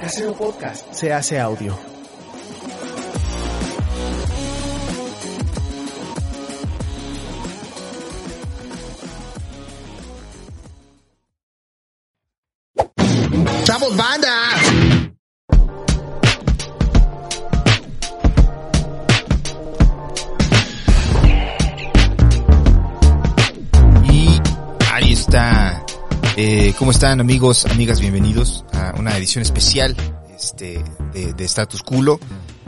Casero Podcast se hace audio. Están amigos, amigas? Bienvenidos a una edición especial este, de, de Status Culo.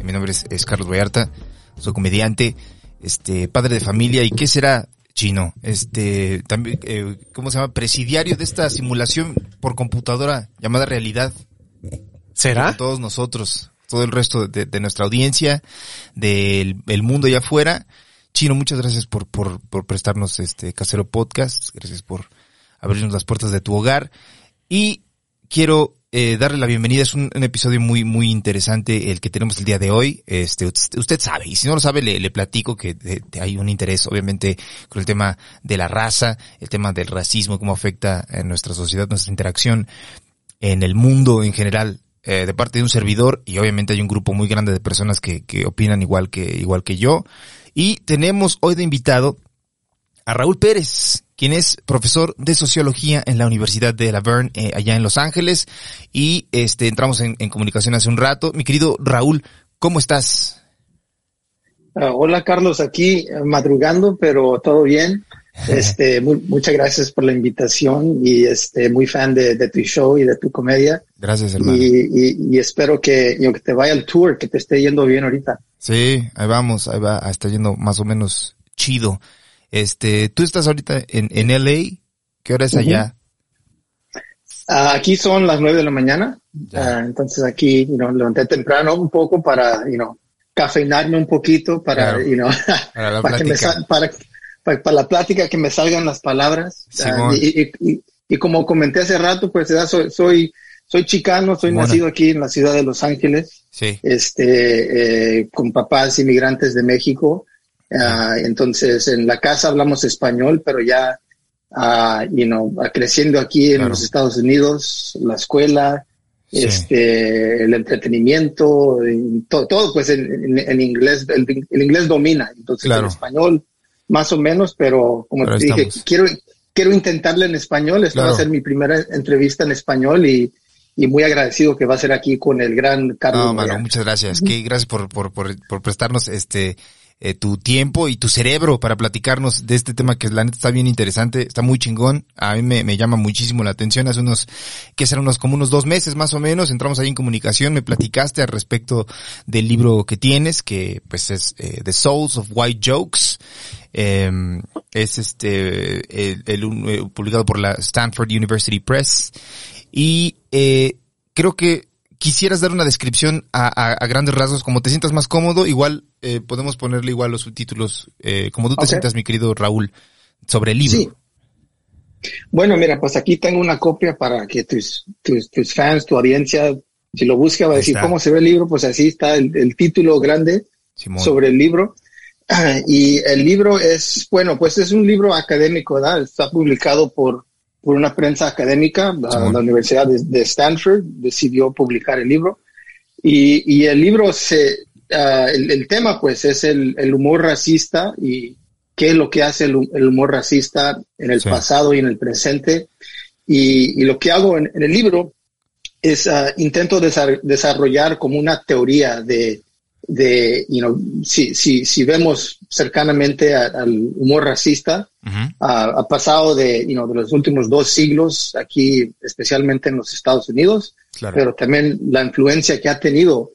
Mi nombre es, es Carlos Vallarta, soy comediante, este, padre de familia y ¿qué será chino? Este, también, eh, ¿cómo se llama? Presidiario de esta simulación por computadora llamada realidad. ¿Será? Para todos nosotros, todo el resto de, de nuestra audiencia, del el mundo allá afuera. Chino, muchas gracias por, por, por prestarnos este Casero Podcast. Gracias por abrirnos las puertas de tu hogar. Y quiero eh, darle la bienvenida. Es un, episodio muy, muy interesante el que tenemos el día de hoy. Este, usted, sabe, y si no lo sabe, le, le platico que hay un interés, obviamente, con el tema de la raza, el tema del racismo, cómo afecta en nuestra sociedad, nuestra interacción en el mundo en general eh, de parte de un servidor y obviamente hay un grupo muy grande de personas que, que opinan igual que, igual que yo. Y tenemos hoy de invitado a Raúl Pérez, quien es profesor de sociología en la Universidad de La Verne, eh, allá en Los Ángeles. Y este, entramos en, en, comunicación hace un rato. Mi querido Raúl, ¿cómo estás? Uh, hola Carlos, aquí madrugando, pero todo bien. Este, muy, muchas gracias por la invitación y este, muy fan de, de, tu show y de tu comedia. Gracias, hermano. Y, y, y espero que, que te vaya el tour, que te esté yendo bien ahorita. Sí, ahí vamos, ahí va, está yendo más o menos chido. Este, tú estás ahorita en, en LA, ¿qué hora es uh -huh. allá? Uh, aquí son las nueve de la mañana, uh, entonces aquí, you know, levanté temprano un poco para, you know, cafeinarme un poquito para, claro. you know, para, para, que me para, para, para, la plática que me salgan las palabras. Uh, y, y, y, como comenté hace rato, pues soy, soy, soy chicano, soy bueno. nacido aquí en la ciudad de Los Ángeles, sí. este, eh, con papás inmigrantes de México. Uh, entonces, en la casa hablamos español, pero ya, uh, you know, creciendo aquí en claro. los Estados Unidos, la escuela, sí. este, el entretenimiento, todo, todo, pues en, en, en inglés, el, el, inglés domina. Entonces, claro. el español, más o menos, pero como pero te dije, quiero, quiero intentarle en español. Esta claro. va a ser mi primera entrevista en español y, y muy agradecido que va a ser aquí con el gran Carlos. No, mano, muchas gracias. Uh -huh. que gracias por, por, por, por prestarnos este eh, tu tiempo y tu cerebro para platicarnos de este tema que la neta está bien interesante, está muy chingón, a mí me, me llama muchísimo la atención, hace unos, que serán unos como unos dos meses más o menos, entramos ahí en comunicación, me platicaste al respecto del libro que tienes, que pues es eh, The Souls of White Jokes, eh, es este, el, el, el, eh, publicado por la Stanford University Press, y eh, creo que quisieras dar una descripción a, a, a, grandes rasgos, como te sientas más cómodo, igual eh, podemos ponerle igual los subtítulos, eh, como tú te okay. sientas, mi querido Raúl, sobre el libro. Sí. Bueno, mira, pues aquí tengo una copia para que tus, tus, tus fans, tu audiencia, si lo busca, va a decir cómo se ve el libro, pues así está el, el título grande Simón. sobre el libro. Y el libro es, bueno, pues es un libro académico, ¿verdad? Está publicado por, por una prensa académica, la, la Universidad de, de, Stanford decidió publicar el libro. Y, y el libro se, uh, el, el, tema pues es el, el, humor racista y qué es lo que hace el, el humor racista en el sí. pasado y en el presente. Y, y lo que hago en, en el libro es uh, intento desarrollar como una teoría de, de, you know, si, si, si vemos cercanamente a, al humor racista, uh -huh. uh, ha pasado de, you know, de los últimos dos siglos aquí, especialmente en los Estados Unidos, claro. pero también la influencia que ha tenido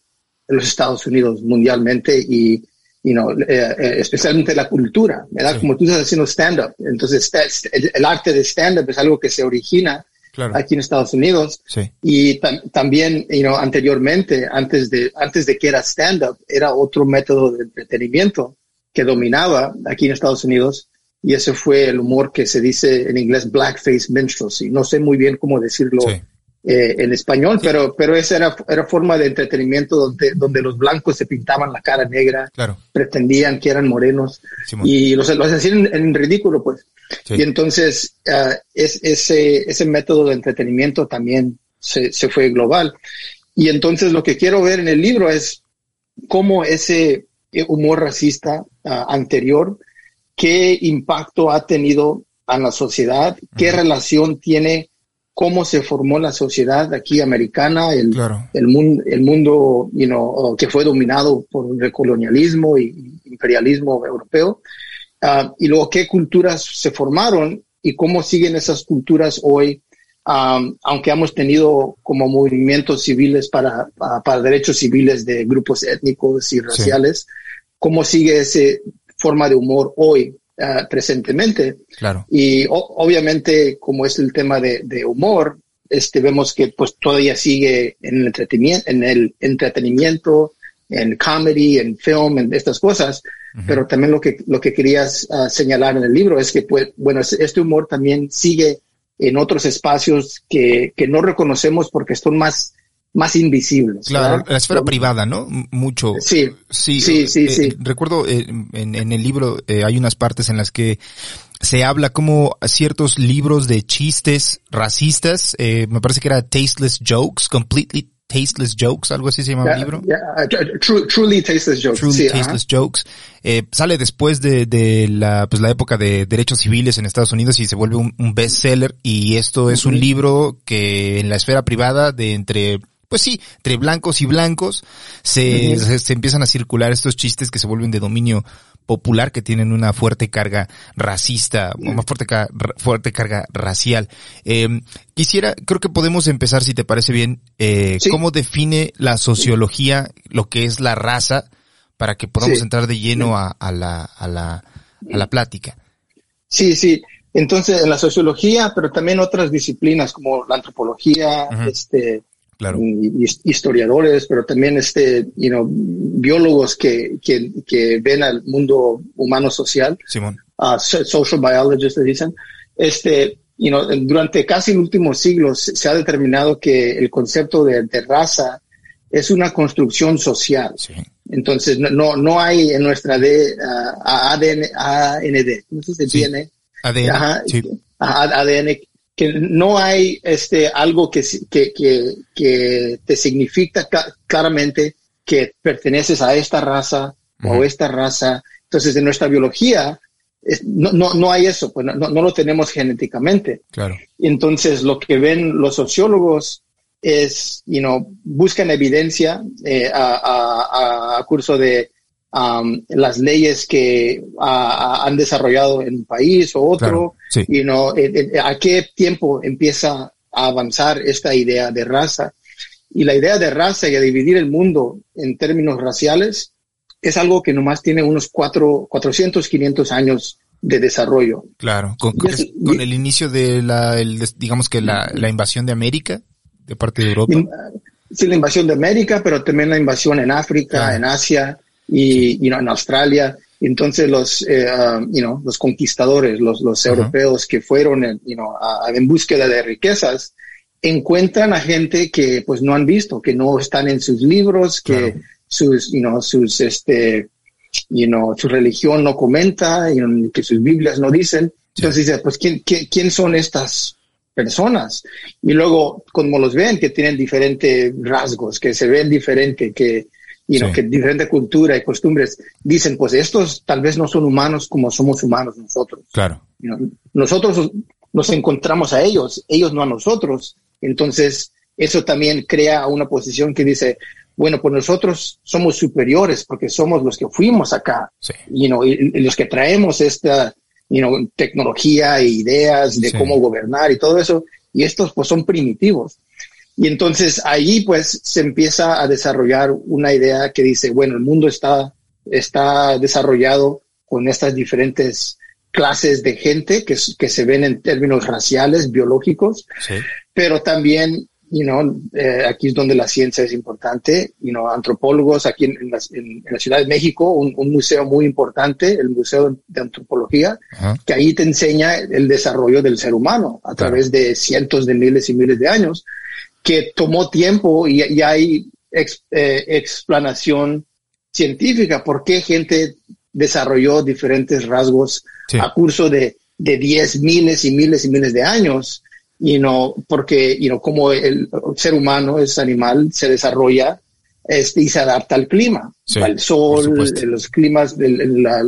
en los Estados Unidos mundialmente y, you know, eh, eh, especialmente la cultura, ¿verdad? Sí. Como tú estás haciendo stand-up. Entonces, el, el arte de stand-up es algo que se origina claro. aquí en Estados Unidos. Sí. Y tam también, you know, anteriormente, antes de, antes de que era stand-up, era otro método de entretenimiento que dominaba aquí en Estados Unidos. Y ese fue el humor que se dice en inglés blackface minstrelsy. No sé muy bien cómo decirlo sí. Eh, en español, pero, pero esa era, era forma de entretenimiento donde, donde los blancos se pintaban la cara negra, claro. pretendían que eran morenos y los, los hacían en, en ridículo, pues. Sí. Y entonces uh, es, ese, ese método de entretenimiento también se, se fue global. Y entonces lo que quiero ver en el libro es cómo ese humor racista ah, anterior, qué impacto ha tenido en la sociedad, qué relación tiene, cómo se formó la sociedad aquí americana, el, el, mundo, el mundo you know, que fue dominado por el colonialismo y imperialismo europeo, ah, y luego qué culturas se formaron y cómo siguen esas culturas hoy aunque hemos tenido como movimientos civiles para, para, derechos civiles de grupos étnicos y raciales, cómo sigue esa forma de humor hoy, uh, presentemente. Claro. Y obviamente, como es el tema de, de, humor, este, vemos que pues todavía sigue en el entretenimiento, en el entretenimiento, en comedy, en film, en estas cosas. Pero también lo que, lo que querías uh, señalar en el libro es que, pues, bueno, este humor también sigue en otros espacios que, que no reconocemos porque son más, más invisibles. Claro, la esfera privada, ¿no? Mucho. Sí, sí, sí, sí. Eh, recuerdo eh, en, en, el libro eh, hay unas partes en las que se habla como ciertos libros de chistes racistas, me parece que era Tasteless Jokes, Completely Tasteless Jokes, algo así se llama el libro. Uh, truly Tasteless Jokes. Truly Tasteless Jokes. Eh, sale después de, de, la, pues la época de derechos civiles en Estados Unidos y se vuelve un, un bestseller y esto es un libro que en la esfera privada de entre pues sí, entre blancos y blancos se, se, empiezan a circular estos chistes que se vuelven de dominio popular que tienen una fuerte carga racista, una fuerte, fuerte carga racial. Eh, quisiera, creo que podemos empezar, si te parece bien, eh, cómo define la sociología lo que es la raza para que podamos entrar de lleno a, a, la, a, la, a la plática. Sí, sí. Entonces, en la sociología, pero también otras disciplinas como la antropología, este, historiadores, pero también este, you know, biólogos que, que, que ven al mundo humano social, Simón. Uh, social biologists dicen, este, you know, durante casi los últimos siglos se ha determinado que el concepto de, de raza es una construcción social. Entonces, no, no hay en nuestra de, uh, ADN, AND, no sé si tiene. ADN, ADN que no hay este algo que, que, que, que te significa claramente que perteneces a esta raza o esta raza. Entonces, en nuestra biología no, no, no hay eso, pues no, no, lo tenemos genéticamente. Claro. Entonces, lo que ven los sociólogos es, you know, buscan evidencia eh, a, a, a, curso de um, las leyes que han desarrollado en un país o otro, y no, a qué tiempo empieza a avanzar esta idea de raza. Y la idea de raza y de dividir el mundo en términos raciales es algo que nomás tiene unos cuatro, 400, 500 años de desarrollo. Claro, con, el inicio de la, digamos que la, la, invasión de América de parte de Europa. Sí, la invasión de América, pero también la invasión en África, en Asia y, en Australia. Entonces los, eh, um, los conquistadores, los, los europeos que fueron en, en búsqueda de riquezas, encuentran a gente que pues no han visto, que no están en sus libros, que sus, you sus, este, you know, su religión no comenta, que sus Biblias no dicen. Entonces dice, pues, ¿quién, quién, quién son estas personas? Y luego, como los ven, que tienen diferentes rasgos, que se ven diferente, que, y sí. que diferente cultura y costumbres dicen, pues estos tal vez no son humanos como somos humanos nosotros. Claro. nosotros nos encontramos a ellos, ellos no a nosotros. Entonces, eso también crea una posición que dice, bueno, pues nosotros somos superiores porque somos los que fuimos acá, sí. y, los que traemos esta you tecnología e ideas de cómo gobernar y todo eso, y estos pues son primitivos. Y entonces ahí pues se empieza a desarrollar una idea que dice, bueno, el mundo está, está desarrollado con estas diferentes clases de gente que, que se ven en términos raciales, biológicos, sí. pero también, you know, eh, aquí es donde la ciencia es importante, you know, antropólogos aquí en, en, la, en, en la, Ciudad de México, un, un, museo muy importante, el Museo de Antropología, que ahí te enseña el desarrollo del ser humano a claro. través de cientos de miles y miles de años que tomó tiempo y, y hay ex, eh, explanación científica por qué gente desarrolló diferentes rasgos sí. a curso de, de diez miles y miles y miles de años. y no porque y no como el ser humano es animal se desarrolla este, y se adapta al clima, al sol, los climas, de la,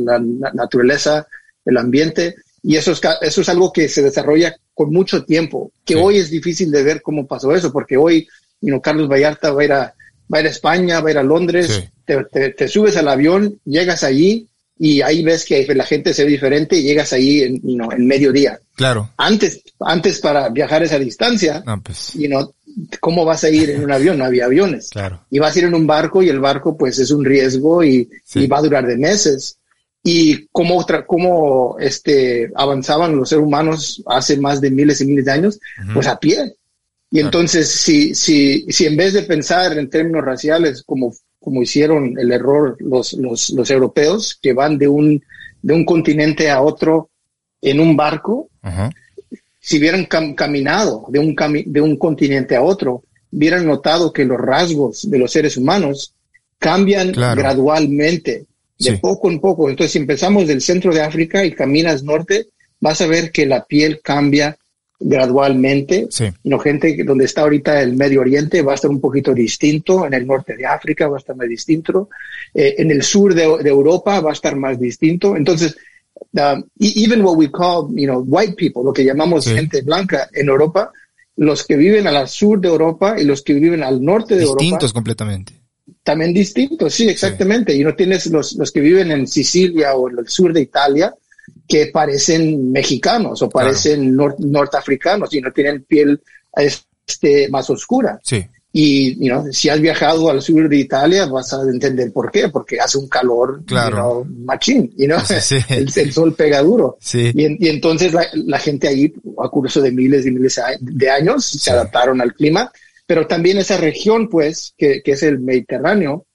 naturaleza, el ambiente. Y eso es, eso es algo que se desarrolla con mucho tiempo, que hoy es difícil de ver cómo pasó eso, porque hoy, you Carlos Vallarta va a ir a, va a, ir a España, va a ir a Londres, te, te, subes al avión, llegas allí y ahí ves que la gente se ve diferente y llegas ahí en, you en mediodía. Claro. Antes, antes para viajar esa distancia, no, pues. ¿cómo vas a ir en un avión? No había aviones. Claro. Y vas a ir en un barco y el barco pues es un riesgo y, va a durar de meses. Y cómo, otra, cómo este, avanzaban los seres humanos hace más de miles y miles de años, pues a pie. Y entonces, si, si, si en vez de pensar en términos raciales como, como hicieron el error los, los, los europeos, que van de un, de un continente a otro en un barco, si hubieran caminado de un, de un continente a otro, hubieran notado que los rasgos de los seres humanos cambian gradualmente, de poco en poco. Entonces, si empezamos del centro de África y caminas norte, vas a ver que la piel cambia gradualmente. Sí. No, gente donde está ahorita el Medio Oriente va a estar un poquito distinto, en el norte de África va a estar más distinto, eh, en el sur de, de, Europa va a estar más distinto. Entonces, uh, even what we call, you know, white people, lo que llamamos gente blanca en Europa, los que viven al sur de Europa y los que viven al norte de Europa. Distintos completamente. También distintos, sí, exactamente. Y no tienes los, los que viven en Sicilia o en el sur de Italia, que parecen mexicanos o parecen norteafricanos y no tienen piel este, más oscura. Sí. Y si has viajado al sur de Italia, vas a entender por qué, porque hace un calor claro. machín, y no el, sol pega duro. Sí. Y, entonces la, gente ahí, a curso de miles y miles de años, se adaptaron al clima. Pero también esa región, pues, que, que es el Mediterráneo,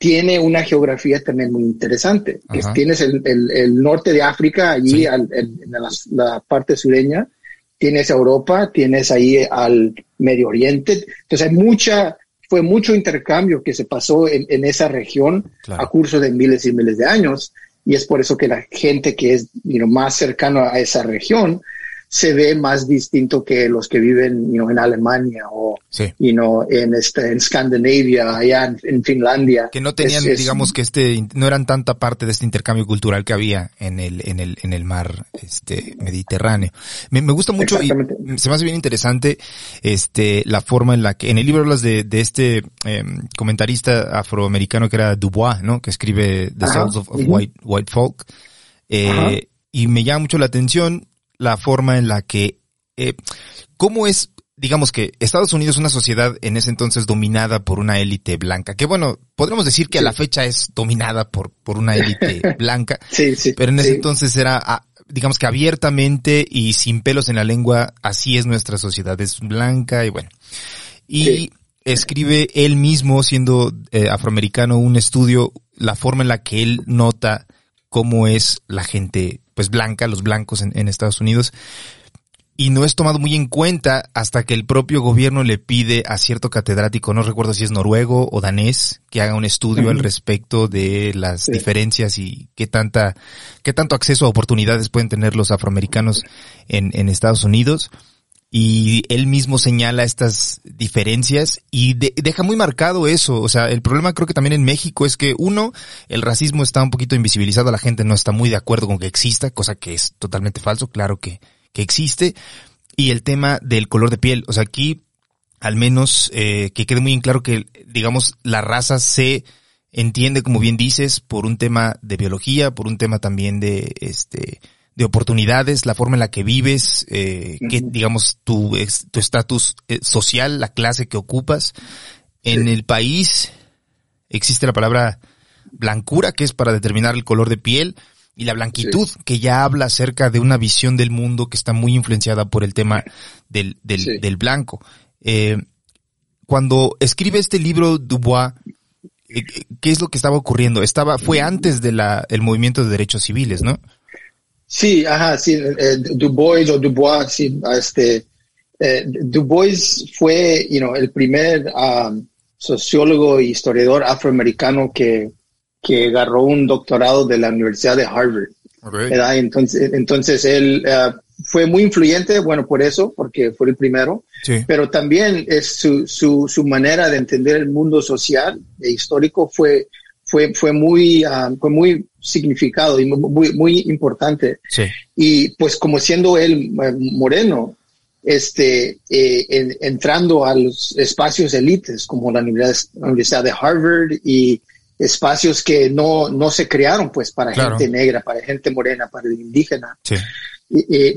tiene una geografía también muy interesante. Que tienes el, el, el, norte de África, allí en la, la, parte sureña, tienes Europa, tienes ahí al Medio Oriente. Entonces hay mucha, fue mucho intercambio que se pasó en, en esa región a curso de miles y miles de años. Y es por eso que la gente que es más cercana a esa región se ve más distinto que los que viven en Alemania o en, este, en Escandinavia, allá en, Finlandia. Que no tenían, digamos, que este, no eran tanta parte de este intercambio cultural que había en el, en el, en el mar este, Mediterráneo. Me, gusta mucho y se me hace bien interesante este, la forma en la que, en el libro hablas de, de este em, comentarista afroamericano que era Dubois, ¿no? Que escribe The Souls of, White, White Folk. Eh, y me llama mucho la atención la forma en la que, eh, ¿cómo es, digamos que Estados Unidos es una sociedad en ese entonces dominada por una élite blanca? Que bueno, podríamos decir que a la fecha es dominada por, por una élite blanca. Sí, sí. Pero en ese entonces era, ah, digamos que abiertamente y sin pelos en la lengua, así es nuestra sociedad, es blanca y bueno. Y escribe él mismo, siendo eh, afroamericano, un estudio, la forma en la que él nota cómo es la gente pues blanca, los blancos en, Estados Unidos, y no es tomado muy en cuenta hasta que el propio gobierno le pide a cierto catedrático, no recuerdo si es noruego o danés, que haga un estudio al respecto de las diferencias y qué tanta, qué tanto acceso a oportunidades pueden tener los afroamericanos en, en Estados Unidos y él mismo señala estas diferencias y deja muy marcado eso. O sea, el problema creo que también en México es que uno, el racismo está un poquito invisibilizado, la gente no está muy de acuerdo con que exista, cosa que es totalmente falso, claro que, que existe. Y el tema del color de piel, o sea, aquí al menos eh, que quede muy en claro que, digamos, la raza se entiende, como bien dices, por un tema de biología, por un tema también de, este, de oportunidades, la forma en la que vives, eh, que digamos tu tu estatus eh, social, la clase que ocupas. En el país existe la palabra blancura, que es para determinar el color de piel, y la blanquitud, que ya habla acerca de una visión del mundo que está muy influenciada por el tema del, del, del blanco. Eh, cuando escribe este libro Dubois, eh, ¿qué es lo que estaba ocurriendo? Estaba, fue antes de la, el movimiento de derechos civiles, ¿no? Sí, ajá, sí, eh, Du Bois o Dubois, sí, este, eh, Du Bois fue, you know, el primer um, sociólogo e historiador afroamericano que, que agarró un doctorado de la Universidad de Harvard. Entonces, entonces él, uh, fue muy influyente, bueno, por eso, porque fue el primero, pero también es su, su, su, manera de entender el mundo social e histórico fue, fue, fue muy, uh, fue muy significado y muy, muy importante. Sí. Y pues como siendo él eh, moreno, este, eh, en, entrando a los espacios élites como la Universidad, de Harvard y espacios que no, no se crearon pues para gente negra, para gente morena, para el indígena. Sí.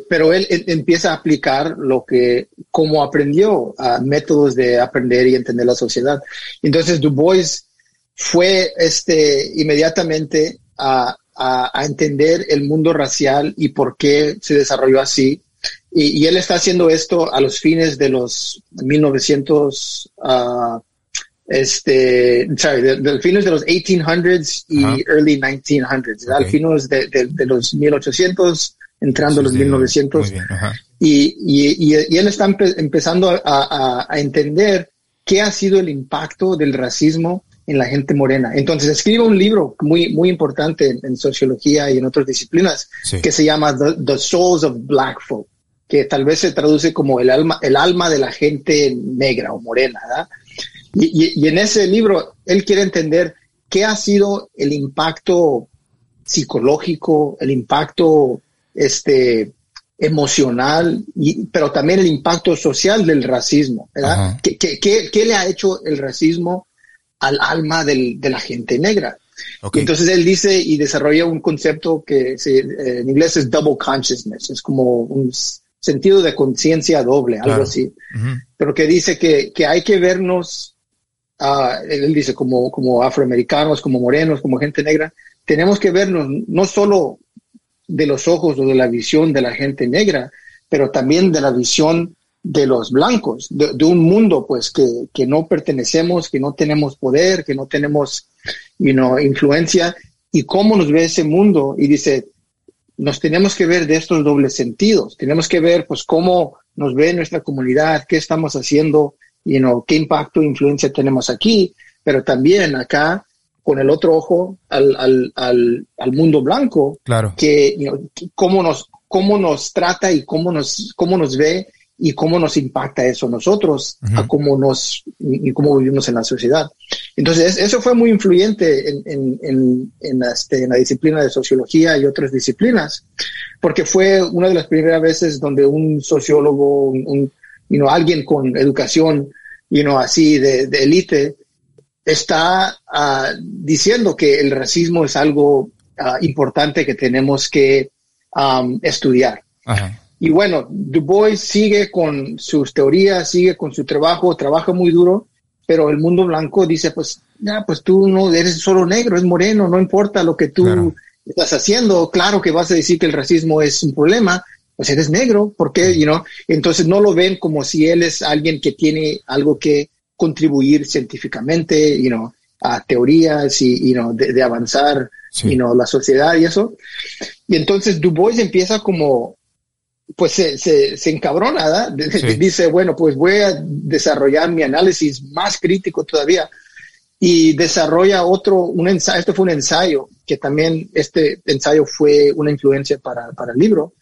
Pero él, empieza a aplicar lo que, como aprendió, a métodos de aprender y entender la sociedad. Entonces Du Bois fue este, inmediatamente a, a, a entender el mundo racial y por qué se desarrolló así. Y, él está haciendo esto a los fines de los 1900, uh, este, sorry, de, fines de los 1800s y early 1900s, al fines de, de, los 1800, entrando a los 1900. y, y, y, él está empezando a, a, a, entender qué ha sido el impacto del racismo en la gente morena. Entonces escribe un libro muy, muy importante en, sociología y en otras disciplinas que se llama The Souls of Black Folk que tal vez se traduce como el alma, el alma de la gente negra o morena, ¿verdad? Y, en ese libro él quiere entender qué ha sido el impacto psicológico, el impacto este, emocional, y, pero también el impacto social del racismo, ¿verdad? ¿Qué, qué, le ha hecho el racismo al alma del, de la gente negra? Entonces él dice y desarrolla un concepto que en inglés es double consciousness, es como un sentido de conciencia doble, algo así. Pero que dice que, que hay que vernos, uh, él dice como, como afroamericanos, como morenos, como gente negra, tenemos que vernos no solo de los ojos o de la visión de la gente negra, pero también de la visión de los blancos, de, un mundo pues que, que, no pertenecemos, que no tenemos poder, que no tenemos you know, influencia, y cómo nos ve ese mundo. Y dice, nos tenemos que ver de estos dobles sentidos. Tenemos que ver, pues, cómo nos ve nuestra comunidad, qué estamos haciendo, y know, qué impacto e influencia tenemos aquí, pero también acá, con el otro ojo, al, al, al, al mundo blanco, claro. que, cómo nos, cómo nos trata y cómo nos, cómo nos ve y cómo nos impacta eso a nosotros, a cómo nos, y, cómo vivimos en la sociedad. Entonces, eso fue muy influyente en, en, en, en, este, en la disciplina de sociología y otras disciplinas, porque fue una de las primeras veces donde un sociólogo, un, you know, alguien con educación, you know, así de, de élite, está uh, diciendo que el racismo es algo uh, importante que tenemos que um, estudiar. Ajá. Y bueno, Du Bois sigue con sus teorías, sigue con su trabajo, trabaja muy duro, pero el mundo blanco dice, pues, ya, pues tú no eres solo negro, es moreno, no importa lo que tú estás haciendo, claro que vas a decir que el racismo es un problema, pues eres negro, ¿por qué? You know? Entonces no lo ven como si él es alguien que tiene algo que contribuir científicamente, you know, a teorías y, you know, de, avanzar, you know, la sociedad y eso. Y entonces Du Bois empieza como pues se, se, se encabrona, Dice, bueno, pues voy a desarrollar mi análisis más crítico todavía y desarrolla otro, un ensayo, este fue un ensayo, que también este ensayo fue una influencia para, para el libro,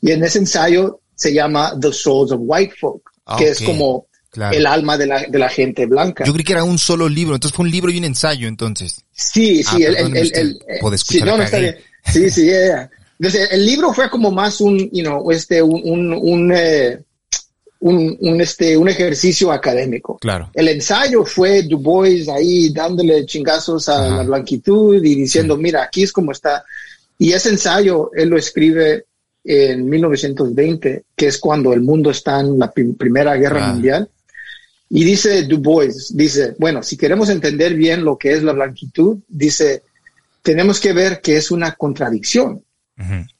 y en ese ensayo se llama The Souls of White Folk, que es como el alma de la, de la gente blanca. Yo creí que era un solo libro, entonces fue un libro y un ensayo, entonces. Sí, sí, ah, el, el, el, sí, no, no está bien. Sí, sí, yeah. Entonces, el libro fue como más un, you know, este, un, un, un, eh, un, este, un ejercicio académico. Claro. El ensayo fue Du Bois ahí dándole chingazos a la blanquitud y diciendo, mira, aquí es como está. Y ese ensayo él lo escribe en 1920, que es cuando el mundo está en la Primera Guerra Mundial. Y dice Du Bois, dice, bueno, si queremos entender bien lo que es la blanquitud, dice, tenemos que ver que es una contradicción.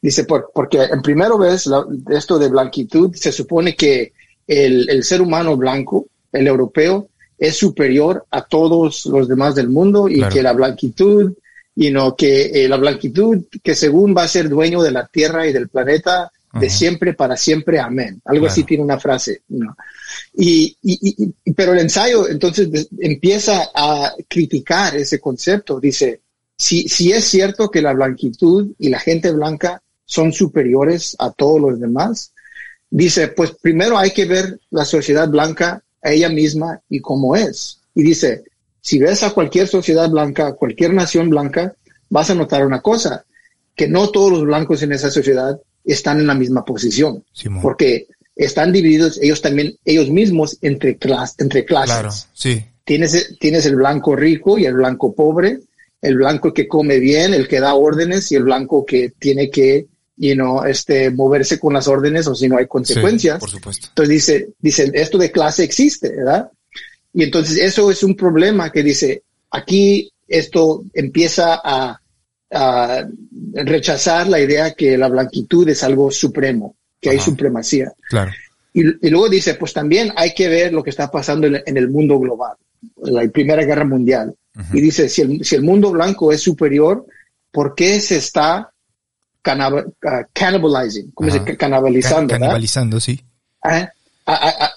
Dice, por, porque en primero vez esto de blanquitud, se supone que el, el, ser humano blanco, el europeo, es superior a todos los demás del mundo y que la blanquitud, y no que eh, la blanquitud que según va a ser dueño de la tierra y del planeta de siempre para siempre, amén. Algo así tiene una frase. ¿no? Y, y, y, pero el ensayo entonces empieza a criticar ese concepto. Dice, si, si es cierto que la blanquitud y la gente blanca son superiores a todos los demás. Dice, pues primero hay que ver la sociedad blanca a ella misma y cómo es. Y dice, si ves a cualquier sociedad blanca, cualquier nación blanca, vas a notar una cosa, que no todos los blancos en esa sociedad están en la misma posición, porque están divididos ellos también, ellos mismos entre, entre clases. Claro, sí. Tienes, tienes el blanco rico y el blanco pobre, el blanco que come bien, el que da órdenes y el blanco que tiene que you know, este, moverse con las órdenes o si no hay consecuencias. por supuesto. Entonces dice, dice, esto de clase existe, ¿verdad? Y entonces eso es un problema que dice, aquí esto empieza a, a rechazar la idea que la blanquitud es algo supremo, que hay supremacía. Claro. Y, y, luego dice, pues también hay que ver lo que está pasando en, el mundo global, la Primera Guerra Mundial. Y dice, si el, si el mundo blanco es superior, ¿por qué se está Uh, cannibalizing, ¿cómo se canibalizando? canibalizando, sí. A,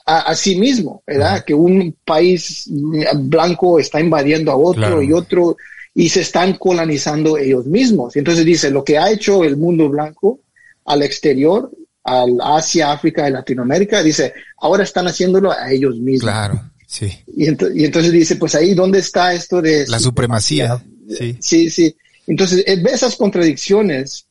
a, sí mismo, ¿verdad? Que un país blanco está invadiendo a otro y otro y se están colonizando ellos mismos. Entonces dice, lo que ha hecho el mundo blanco al exterior, al Asia, África y Latinoamérica, dice, ahora están haciéndolo a ellos mismos. Claro, sí. Y, y entonces dice, pues ahí, ¿dónde está esto de... La supremacía. Sí, sí. sí. Entonces, eh, ve esas contradicciones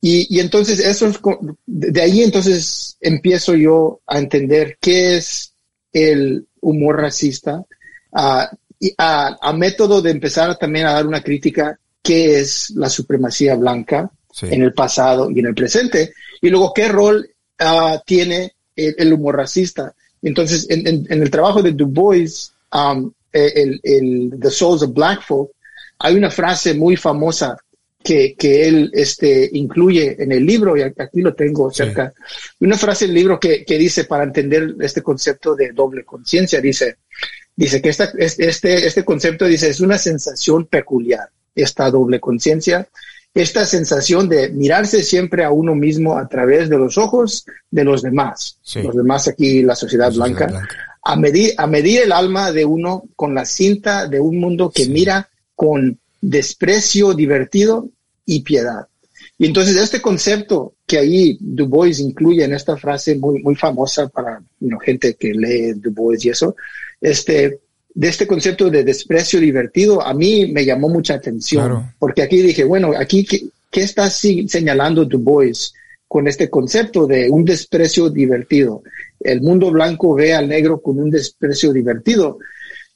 y, y entonces eso es, de ahí entonces empiezo yo a entender qué es el humor racista, a, a, método de empezar también a dar una crítica qué es la supremacía blanca en el pasado y en el presente, y luego qué rol uh, tiene el, humor racista. Entonces, en, en, el trabajo de Du Bois, um, el, el, The Souls of Black Folk, hay una frase muy famosa que, que él este, incluye en el libro, y aquí lo tengo cerca, una frase del libro que, que dice, para entender este concepto de doble conciencia, dice, dice que esta, este, este concepto dice, es una sensación peculiar, esta doble conciencia, esta sensación de mirarse siempre a uno mismo a través de los ojos de los demás, los demás aquí, la sociedad, blanca, A, medir, a medir el alma de uno con la cinta de un mundo que mira con desprecio divertido y piedad. Y entonces este concepto que ahí Du Bois incluye en esta frase muy, muy famosa para gente que lee Du Bois y eso, este, de este concepto de desprecio divertido, a mí me llamó mucha atención, porque aquí dije, bueno, aquí, ¿qué, qué está señalando Du Bois con este concepto de un desprecio divertido? El mundo blanco ve al negro con un desprecio divertido.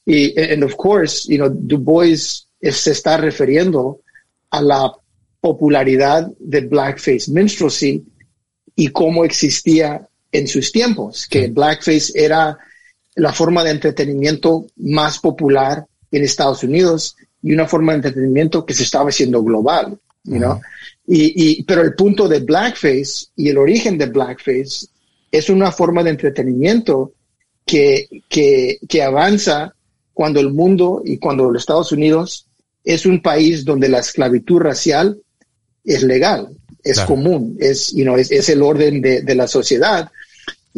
Y, and of course, you know, Du Bois se está refiriendo a la popularidad de blackface minstrelsy y cómo existía en sus tiempos, que blackface era la forma de entretenimiento más popular en Estados Unidos y una forma de entretenimiento que se estaba haciendo global, you y, y, pero el punto de blackface y el origen de blackface es una forma de entretenimiento que, que, que avanza cuando el mundo y cuando los Estados Unidos es un país donde la esclavitud racial es legal, es común, es, you know, es, el orden de, de, la sociedad.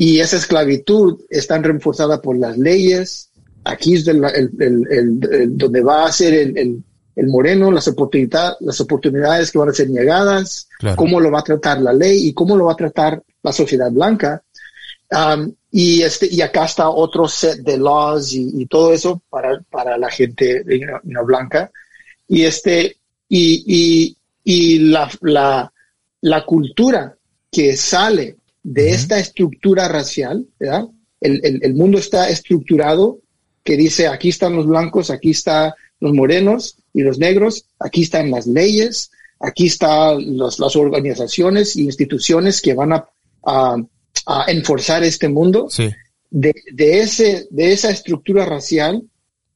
Y esa esclavitud está reforzada por las leyes. Aquí es el, el, donde va a ser el, moreno, las, oportunidades las oportunidades que van a ser negadas, cómo lo va a tratar la ley y cómo lo va a tratar la sociedad blanca. Um, y, este, y acá está otro set de laws y, todo eso para, para la gente blanca. Y este, y, y, y la, la, la, cultura que sale de esta estructura racial, ¿verdad? El, el, el, mundo está estructurado que dice aquí están los blancos, aquí están los morenos y los negros, aquí están las leyes, aquí están los, las organizaciones e instituciones que van a, a, a enforzar este mundo. Sí. De, de, ese, de esa estructura racial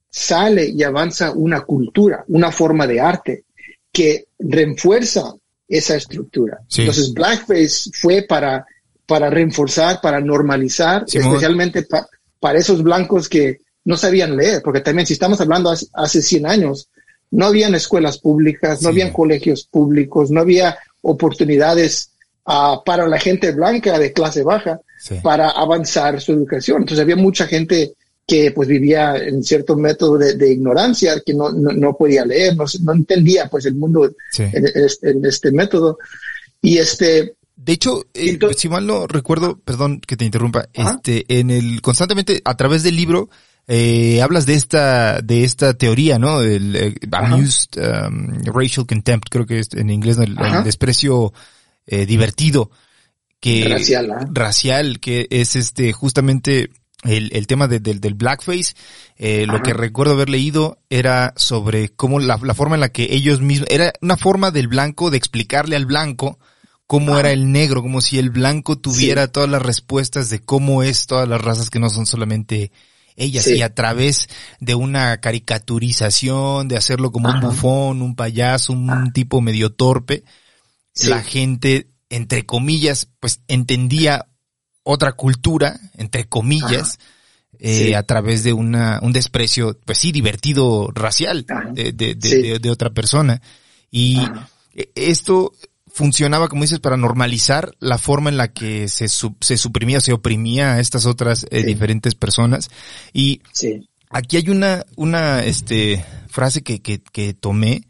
sale y avanza una cultura, una forma de arte que refuerza esa estructura. Entonces, Blackface fue para, para reforzar, para normalizar, especialmente para esos blancos que no sabían leer, porque también si estamos hablando hace, hace 100 años, no habían escuelas públicas, no habían colegios públicos, no había oportunidades uh, para la gente blanca de clase baja para avanzar su educación. Entonces había mucha gente que pues vivía en cierto método de, ignorancia, que no, no, podía leer, no, no, entendía pues el mundo en, este método. Y este, de hecho, eh, si mal no recuerdo, perdón que te interrumpa, este, en el, constantemente a través del libro, eh, hablas de esta, de esta teoría, ¿no? El, eh, amused um, racial contempt, creo que es en inglés, el, desprecio eh, divertido, que, racial, racial, que es este, justamente, el, el tema de, del blackface, eh, lo que recuerdo haber leído era sobre cómo la, la, forma en la que ellos mismos, era una forma del blanco de explicarle al blanco cómo era el negro, como si el blanco tuviera todas las respuestas de cómo es todas las razas que no son solamente ellas. Y a través de una caricaturización, de hacerlo como un bufón, un payaso, un ah. tipo medio torpe, la gente, entre comillas, pues entendía otra cultura, entre comillas, eh, a través de una, un desprecio, pues sí, divertido racial de, de, de, de, otra persona. Y e, esto funcionaba, como dices, para normalizar la forma en la que se, se suprimía, se oprimía a estas otras eh, diferentes personas. Y aquí hay una, una, este, frase que, que, que tomé,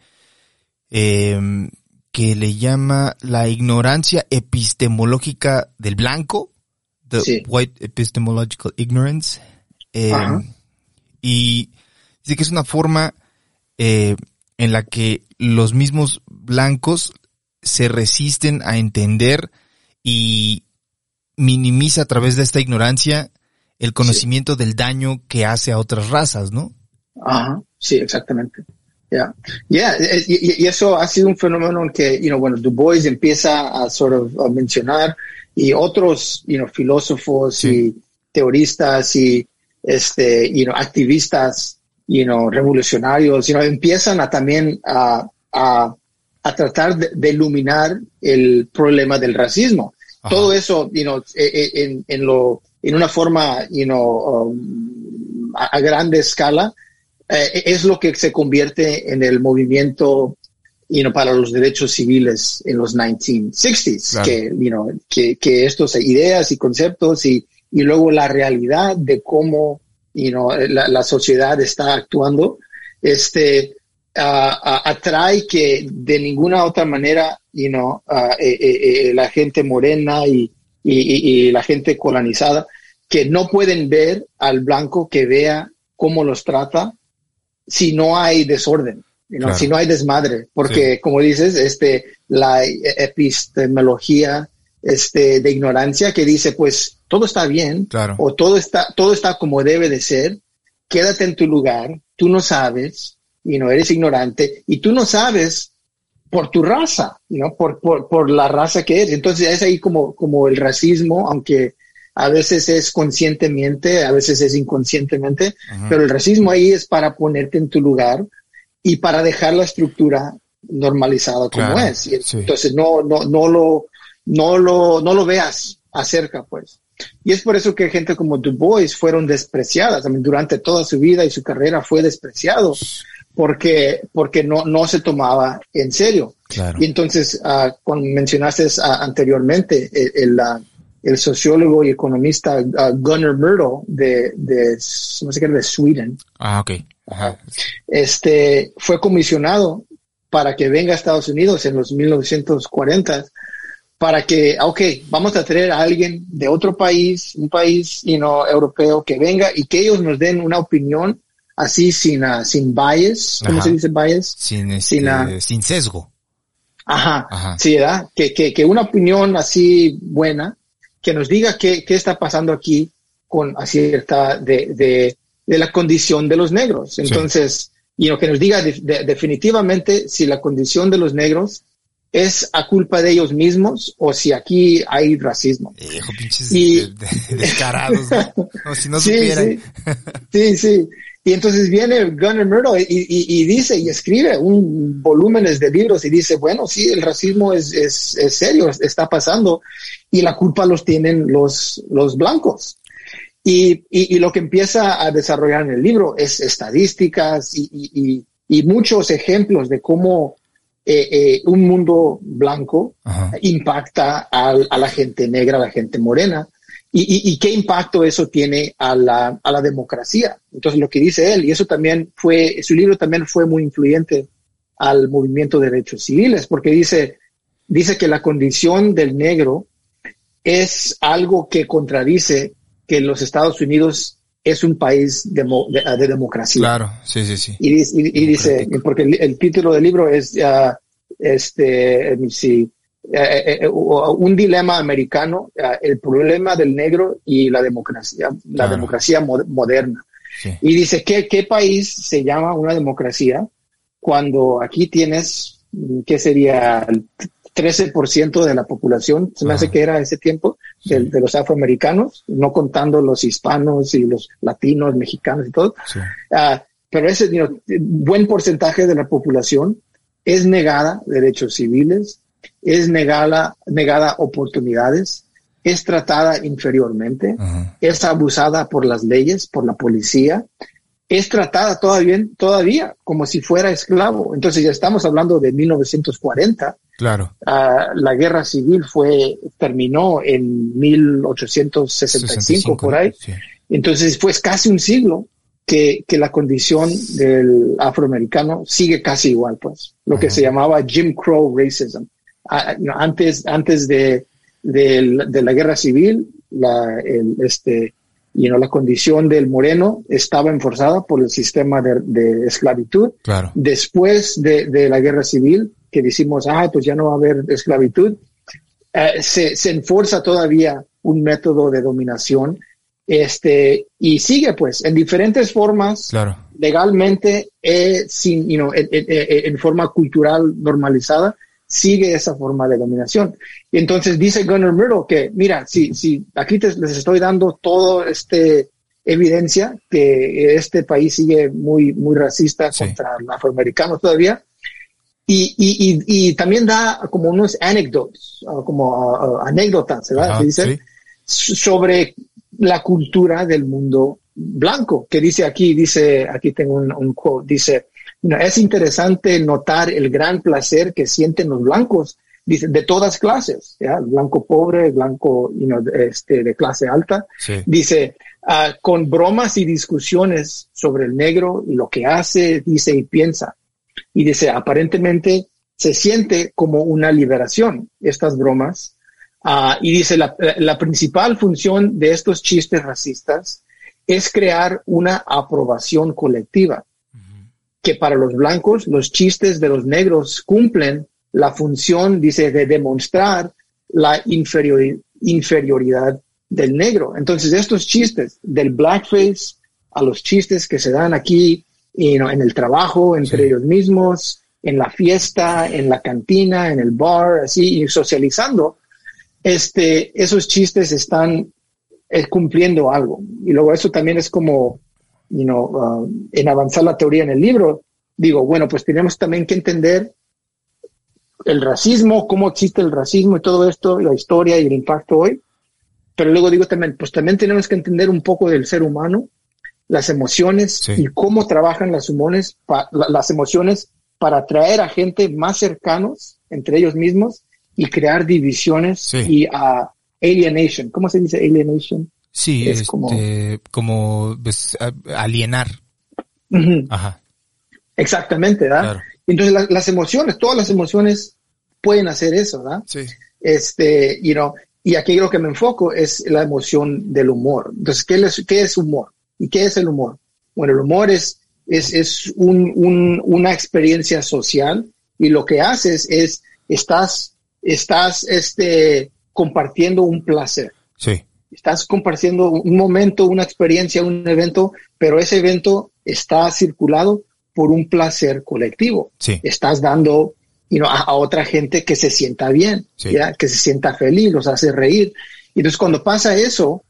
eh, que le llama la ignorancia epistemológica del blanco, the white epistemological ignorance, eh, y dice que es una forma eh, en la que los mismos blancos se resisten a entender y minimiza a través de esta ignorancia el conocimiento del daño que hace a otras razas, ¿no? Ajá, sí, exactamente. Ya, yeah. y, eso ha sido un fenómeno que, you know, bueno, Du Bois empieza a sort of a mencionar y otros, you know, filósofos y teoristas y, este, you know, activistas, you know, revolucionarios, you know, empiezan a también a, a a tratar de, iluminar el problema del racismo. Todo eso, you know, e, e, en, en, lo, en una forma, you know, um, a, grande escala, eh, es lo que se convierte en el movimiento, you know, para los derechos civiles en los 1960s, que, you know, que, que estos ideas y conceptos y, y luego la realidad de cómo, you know, la, la sociedad está actuando, este, atrae que de ninguna otra manera, you know, eh, eh, eh, la gente morena y, y, la gente colonizada, que no pueden ver al blanco que vea cómo los trata si no hay desorden, si no hay desmadre, porque como dices, este, la epistemología este, de ignorancia que dice, pues todo está bien, o todo está, todo está como debe de ser, quédate en tu lugar, tú no sabes, y no eres ignorante y tú no sabes por tu raza, ¿no? Por, por, por la raza que eres. Entonces es ahí como, como el racismo, aunque a veces es conscientemente, a veces es inconscientemente, pero el racismo ahí es para ponerte en tu lugar y para dejar la estructura normalizada como es. Entonces no, no, no lo, no lo, no lo veas acerca, pues. Y es por eso que gente como Du Bois fueron despreciadas. durante toda su vida y su carrera fue despreciado porque, porque no, no se tomaba en serio. Y entonces, uh, cuando mencionaste ah, anteriormente, el, el, sociólogo y economista Gunnar Myrdal de, de, no sé qué, de Sweden. Ah, ok. Este, fue comisionado para que venga a Estados Unidos en los 1940 para que, ok, vamos a traer a alguien de otro país, un país you know, europeo que venga y que ellos nos den una opinión así sin, uh, sin bias, ¿cómo se dice bias? Sin, sin, este, sin sesgo. Ajá, sí, ¿verdad? Que, que, que, una opinión así buena, que nos diga qué, qué está pasando aquí con acierta de, de, de, la condición de los negros. Entonces, y lo que nos diga definitivamente si la condición de los negros es a culpa de ellos mismos o si aquí hay racismo. Hijo, pinches y... descarados, ¿no? si no supieran. sí, sí. Y entonces viene Gunnar Myrdal y, y, dice y escribe un volúmenes de libros y dice, bueno, sí, el racismo es, es, es, serio, está pasando y la culpa los tienen los, los blancos. Y, y, lo que empieza a desarrollar en el libro es estadísticas y, muchos ejemplos de cómo eh, eh, un mundo blanco impacta a la gente negra, a la gente morena y, qué impacto eso tiene a la, a la democracia. Entonces, lo que dice él, y eso también fue, su libro también fue muy influyente al movimiento de derechos civiles, porque dice, dice que la condición del negro es algo que contradice que los Estados Unidos es un país de, democracia. Claro, sí, sí, sí. Y, dice, porque el, título del libro es, uh, este, sí, eh, eh, un dilema americano, el problema del negro y la democracia, la democracia moderna. Y dice, ¿qué, ¿qué país se llama una democracia cuando aquí tienes, ¿qué sería? El 13% de la población, se me hace que era ese tiempo, de, los afroamericanos, no contando los hispanos y los latinos, mexicanos y todo. Ah, pero ese buen porcentaje de la población es negada derechos civiles, es negada, negada oportunidades, es tratada inferiormente, es abusada por las leyes, por la policía, es tratada todavía, todavía como si fuera esclavo. Entonces ya estamos hablando de 1940. Claro. Uh, la guerra civil fue, terminó en 1865 por ahí. Entonces fue casi un siglo que, que, la condición del afroamericano sigue casi igual, pues. Lo que se llamaba Jim Crow racism. Uh, antes, antes de, de, de, la guerra civil, la, el, este, y no la condición del moreno estaba enforzada por el sistema de, de esclavitud. Claro. Después de, de, la guerra civil, que decimos, ah, pues ya no va a haber esclavitud, eh, se, se enforza todavía un método de dominación este y sigue pues en diferentes formas claro. legalmente eh, sin you know, en, forma cultural normalizada sigue esa forma de dominación. Y entonces dice Gunnar Murdo que, mira, si, si aquí les estoy dando todo este evidencia que este país sigue muy, muy racista contra los afroamericanos todavía. Y, y, y, también da como unos anécdotas, ah, como uh, anécdotas, ¿verdad? dice, sobre la cultura del mundo blanco, que dice aquí, dice, aquí tengo un, un quote, dice, es interesante notar el gran placer que sienten los blancos dice, de todas clases, ¿ya? blanco pobre, blanco este, de clase alta. Dice, uh, con bromas y discusiones sobre el negro y lo que hace, dice y piensa. Y dice, aparentemente se siente como una liberación estas bromas. Uh, y dice, la, la principal función de estos chistes racistas es crear una aprobación colectiva que para los blancos los chistes de los negros cumplen la función, dice, de demostrar la inferioridad del negro. Entonces, estos chistes del blackface a los chistes que se dan aquí en el trabajo, entre ellos mismos, en la fiesta, en la cantina, en el bar, así, y socializando, este, esos chistes están eh, cumpliendo algo. Y luego eso también es como you know, uh, en avanzar la teoría en el libro, digo, bueno, pues tenemos también que entender el racismo, cómo existe el racismo y todo esto, la historia y el impacto hoy. Pero luego digo también, pues también tenemos que entender un poco del ser humano, las emociones y cómo trabajan las, humones, las emociones para atraer a gente más cercanos entre ellos mismos y crear divisiones y a alienation. ¿Cómo se dice alienation? Sí, es como, este, como pues, alienar. Ajá. Exactamente, ¿verdad? Entonces las emociones, todas las emociones pueden hacer eso, ¿verdad? Sí. Este, you know, y aquí lo que me enfoco es la emoción del humor. Entonces, ¿qué es, qué es humor? ¿Y qué es el humor? Bueno, el humor es, es, es un, un, una experiencia social y lo que haces es, estás, estás, este, compartiendo un placer. Sí estás compartiendo un momento, una experiencia, un evento, pero ese evento está circulado por un placer colectivo. Sí. Estás dando a, otra gente que se sienta bien, ¿ya? que se sienta feliz, los hace reír. Y entonces cuando pasa eso,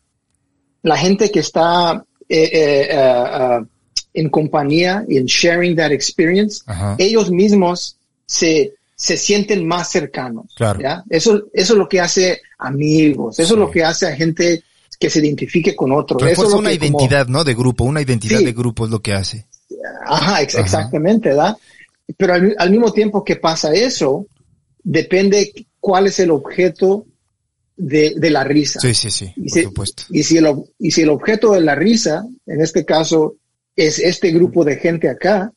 la gente que está eh, eh, eh, en compañía y en sharing that experience, ellos mismos se, se sienten más cercanos. Claro. ¿ya? Eso, eso es lo que hace amigos, eso es lo que hace a gente que se identifique con otro. Eso es una identidad, ¿no? De grupo, una identidad de grupo es lo que hace. Ajá, exactamente, ¿verdad? Pero al, mismo tiempo que pasa eso, depende cuál es el objeto de, de la risa. Sí, sí, sí, y por supuesto. Y si, el, y si el objeto de la risa, en este caso, es este grupo de gente acá,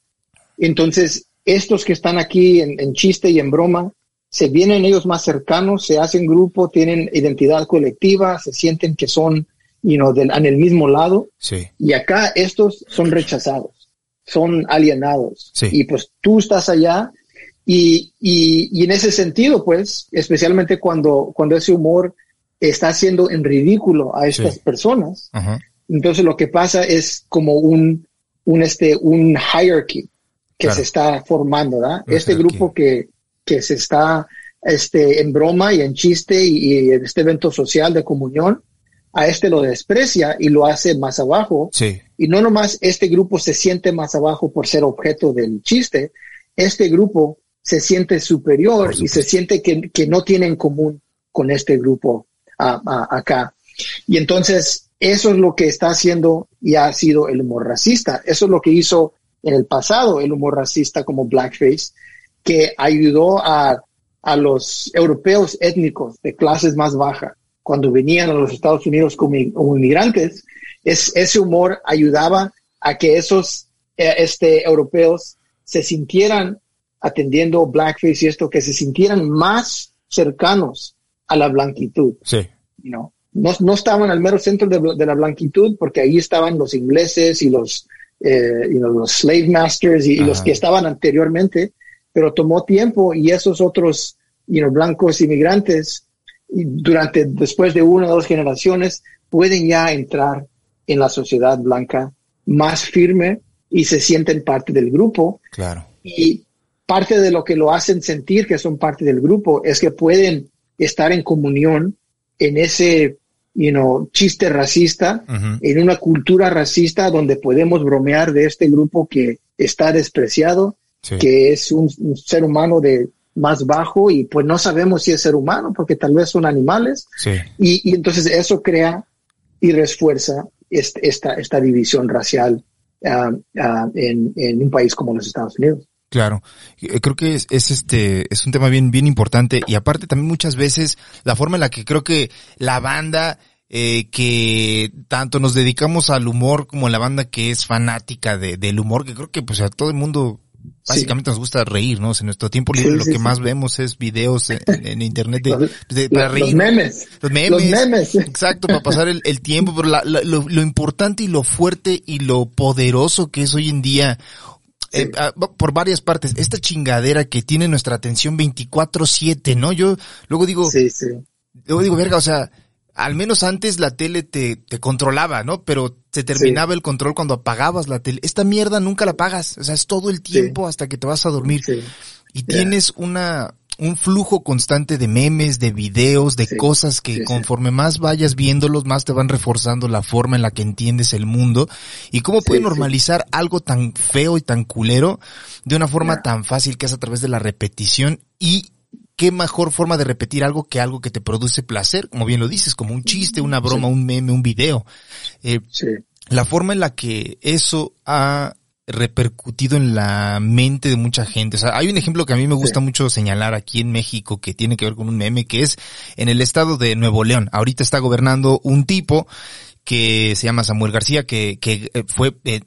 entonces estos que están aquí en, chiste y en broma se vienen ellos más cercanos, se hacen grupo, tienen identidad colectiva, se sienten que son, you know, del, en el mismo lado. Sí. Y acá estos son rechazados, son alienados. Sí. Y pues tú estás allá y, y, y en ese sentido, pues, especialmente cuando, cuando ese humor está haciendo en ridículo a estas Sí. personas, entonces lo que pasa es como un, un, este, un hierarchy que Claro. se está formando, ¿verdad? Este grupo que, que se está, este, en broma y en chiste y, y en este evento social de comunión, a este lo desprecia y lo hace más abajo. Sí. Y no nomás este grupo se siente más abajo por ser objeto del chiste, este grupo se siente superior y se siente que, que no tiene en común con este grupo acá. Y entonces eso es lo que está haciendo y ha sido el humor racista. Eso es lo que hizo en el pasado el humor racista como blackface, que ayudó a, a los europeos étnicos de clases más bajas cuando venían a los Estados Unidos como, inmigrantes. Es, ese humor ayudaba a que esos eh, este, europeos se sintieran atendiendo blackface y esto, que se sintieran más cercanos a la blanquitud Sí. you know, no, no estaban al mero centro de, de la blanquitud porque ahí estaban los ingleses y los, eh, you know, los slave masters y, y los que estaban anteriormente, pero tomó tiempo y esos otros you know, blancos inmigrantes durante después de una o dos generaciones pueden ya entrar en la sociedad blanca más firme y se sienten parte del grupo Claro. y parte de lo que lo hacen sentir que son parte del grupo es que pueden estar en comunión en ese, you know, chiste racista, en una cultura racista donde podemos bromear de este grupo que está despreciado, Sí. que es un, un ser humano de más bajo y pues no sabemos si es ser humano porque tal vez son animales Sí. y, y entonces eso crea y refuerza est- esta, esta división racial ah, en, en un país como los Estados Unidos. Claro, Eh, creo que es, es este es un tema bien bien importante y aparte también muchas veces la forma en la que creo que la banda eh, que tanto nos dedicamos al humor como la banda que es fanática de, del humor que creo que pues a todo el mundo básicamente nos gusta reír, ¿no? O sea, en nuestro tiempo libre Sí, lo sí, que más vemos es videos en, en internet de, Los- de- para los reír. memes. Los memes. Los memes. Exacto, para pasar el, el tiempo, pero la- la- lo, lo importante y lo fuerte y lo poderoso que es hoy en día, eh, ah, por varias partes, esta chingadera que tiene nuestra atención 24-7, ¿no? Yo luego digo, luego digo, verga, o sea, al menos antes la tele te, te controlaba, ¿no? Pero se terminaba el control cuando apagabas la tele. Esta mierda nunca la apagas, o sea, es todo el tiempo hasta que te vas a dormir. Sí. Y Yeah. tienes una, un flujo constante de memes, de videos, de cosas que conforme más vayas viéndolos, más te van reforzando la forma en la que entiendes el mundo. Y cómo puede normalizar algo tan feo y tan culero de una forma Yeah. tan fácil que es a través de la repetición y qué mejor forma de repetir algo que algo que te produce placer, como bien lo dices, como un chiste, una broma, un meme, un video. Eh, Sí. la forma en la que eso ha repercutido en la mente de mucha gente. O sea, hay un ejemplo que a mí me gusta Sí. mucho señalar aquí en México que tiene que ver con un meme que es en el estado de Nuevo León. Ahorita está gobernando un tipo que se llama Samuel García que, que eh, fue, eh,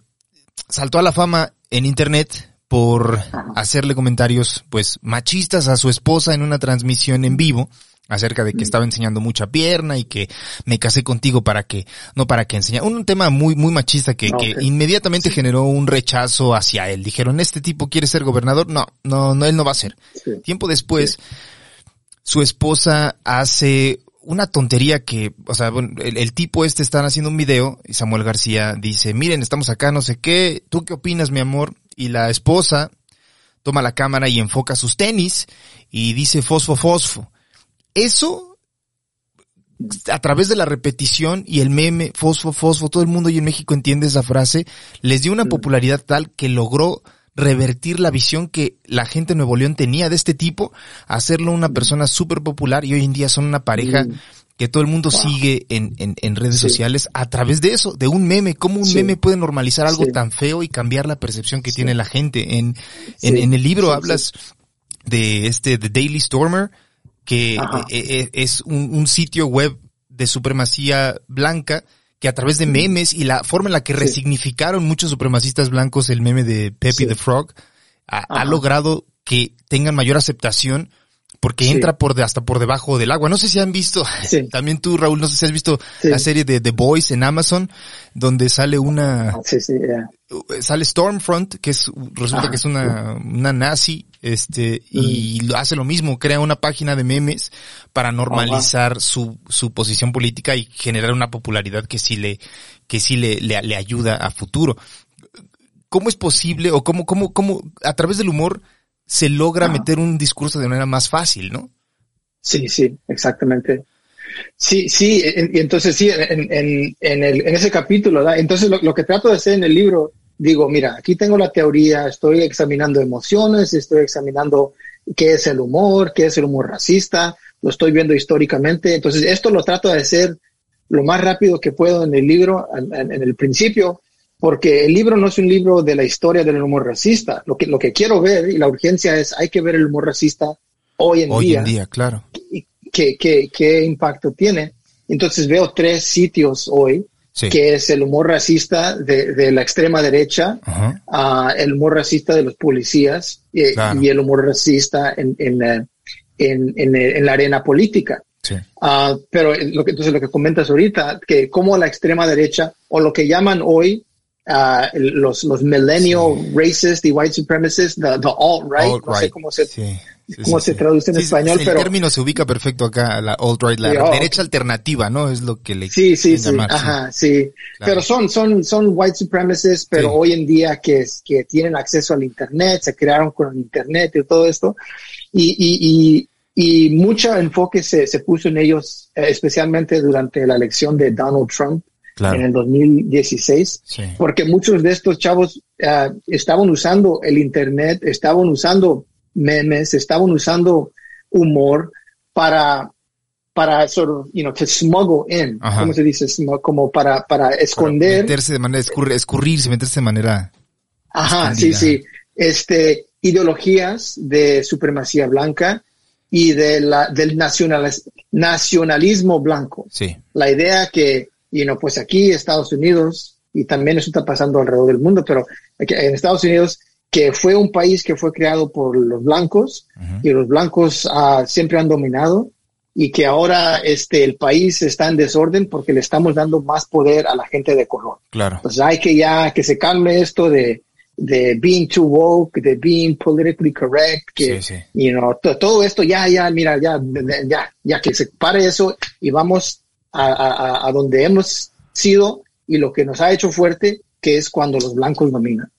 saltó a la fama en internet por hacerle comentarios pues machistas a su esposa en una transmisión en vivo acerca de que estaba enseñando mucha pierna y que me casé contigo para que, no para que enseñara. Un tema muy, muy machista que, que inmediatamente generó un rechazo hacia él. Dijeron, este tipo quiere ser gobernador. No, no, no, él no va a ser. Sí. Tiempo después, su esposa hace una tontería que, o sea, bueno, el, el tipo este están haciendo un video y Samuel García dice, miren, estamos acá, no sé qué, ¿tú qué opinas, mi amor? Y la esposa toma la cámara y enfoca sus tenis y dice fosfo, fosfo. Eso, a través de la repetición y el meme, fosfo, fosfo, todo el mundo y en México entiende esa frase, les dio una popularidad tal que logró revertir la visión que la gente de Nuevo León tenía de este tipo, hacerlo una persona súper popular y hoy en día son una pareja Mm. Que todo el mundo sigue en, en, en redes Sí. sociales a través de eso, de un meme, cómo un Sí. meme puede normalizar algo Sí. tan feo y cambiar la percepción que tiene la gente. En, en, en el libro hablas de este, The Daily Stormer, que Ajá. eh, eh, es un, un sitio web de supremacía blanca que a través de memes y la forma en la que resignificaron muchos supremacistas blancos el meme de Pepe the Frog, ha, logrado que tengan mayor aceptación porque entra por hasta por debajo del agua. No sé si han visto, también tú Raúl, no sé si has visto la serie de The Boys en Amazon, donde sale una, ah, sale Stormfront, que es, resulta que es una, una nazi, este, y mm. hace lo mismo, crea una página de memes para normalizar su, su posición política y generar una popularidad que sí le, que sí le, le, le ayuda a futuro. ¿Cómo es posible o cómo, cómo, cómo, a través del humor, se logra meter un discurso de manera más fácil, ¿no? Sí, sí, exactamente. Sí, sí, y entonces sí, en, en, en, el, en ese capítulo, ¿verdad? entonces lo, que trato de hacer en el libro, digo, mira, aquí tengo la teoría, estoy examinando emociones, estoy examinando qué es el humor, qué es el humor racista, lo estoy viendo históricamente, entonces esto lo trato de hacer lo más rápido que puedo en el libro, en el principio, porque el libro no es un libro de la historia del humor racista. Lo que, lo que quiero ver y la urgencia es, hay que ver el humor racista hoy en día. Hoy en día, claro. ¿Qué, qué, qué impacto tiene? Entonces veo tres sitios hoy, que es el humor racista de, de la extrema derecha, uh, el humor racista de los policías y, y el humor racista en, en, eh, en, en, en la arena política. Sí. Uh, pero lo que, entonces lo que comentas ahorita, que como la extrema derecha o lo que llaman hoy uh, los, los millennial racist y white supremacists, the, the alt-right, no sé cómo se, cómo se traduce en español, pero... El término se ubica perfecto acá, la alt-right, la oh. derecha alternativa, ¿no? Es lo que le Sí, sí, sí, ajá, sí. Pero son, son, son white supremacists, pero hoy en día que, que tienen acceso al internet, se crearon con el internet y todo esto, y, y, y y mucho enfoque se, se puso en ellos, eh, especialmente durante la elección de Donald Trump, en el 2016, porque muchos de estos chavos uh, estaban usando el Internet, estaban usando memes, estaban usando humor para para sort of, you know, to smuggle in, ¿cómo se dice? Como para, para esconder. meterse de manera, escurrirse, meterse de manera. Ajá, sí, sí. Este, ideologías de supremacía blanca y de la, del nacionalismo blanco. Sí. La idea que y no, pues aquí Estados Unidos, y también eso está pasando alrededor del mundo, pero en Estados Unidos, que fue un país que fue creado por los blancos, y los blancos uh, siempre han dominado, y que ahora este, el país está en desorden porque le estamos dando más poder a la gente de color. Claro. Entonces hay que ya que se calme esto de, de being too woke, de being politically correct, que, sí, sí. You know, todo esto ya, ya, mira, ya, ya, ya que se pare eso y vamos a, a, donde hemos sido y lo que nos ha hecho fuerte, que es cuando los blancos dominan.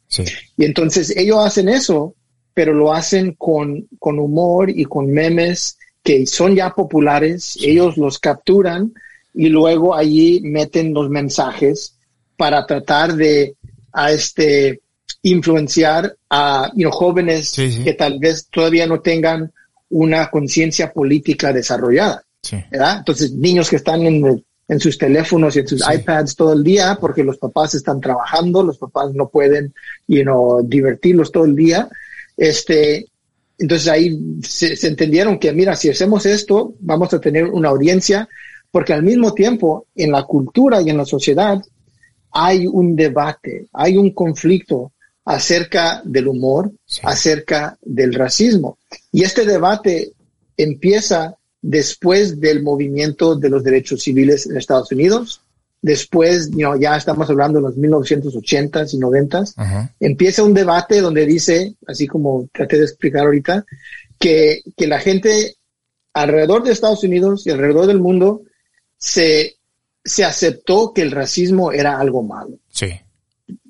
Y entonces ellos hacen eso, pero lo hacen con, con humor y con memes que son ya populares, ellos los capturan y luego allí meten los mensajes para tratar de a este influenciar a jóvenes que tal vez todavía no tengan una conciencia política desarrollada. Entonces, niños que están en, en sus teléfonos y en sus iPads todo el día porque los papás están trabajando, los papás no pueden, you know, divertirlos todo el día. Este, entonces ahí se, se, entendieron que, mira, si hacemos esto, vamos a tener una audiencia, porque al mismo tiempo, en la cultura y en la sociedad, hay un debate, hay un conflicto acerca del humor, acerca del racismo. Y este debate empieza después del movimiento de los derechos civiles en Estados Unidos, después, ya estamos hablando de los 1980s y 90s, empieza un debate donde dice, así como traté de explicar ahorita, que, que la gente alrededor de Estados Unidos y alrededor del mundo se, se aceptó que el racismo era algo malo. Sí.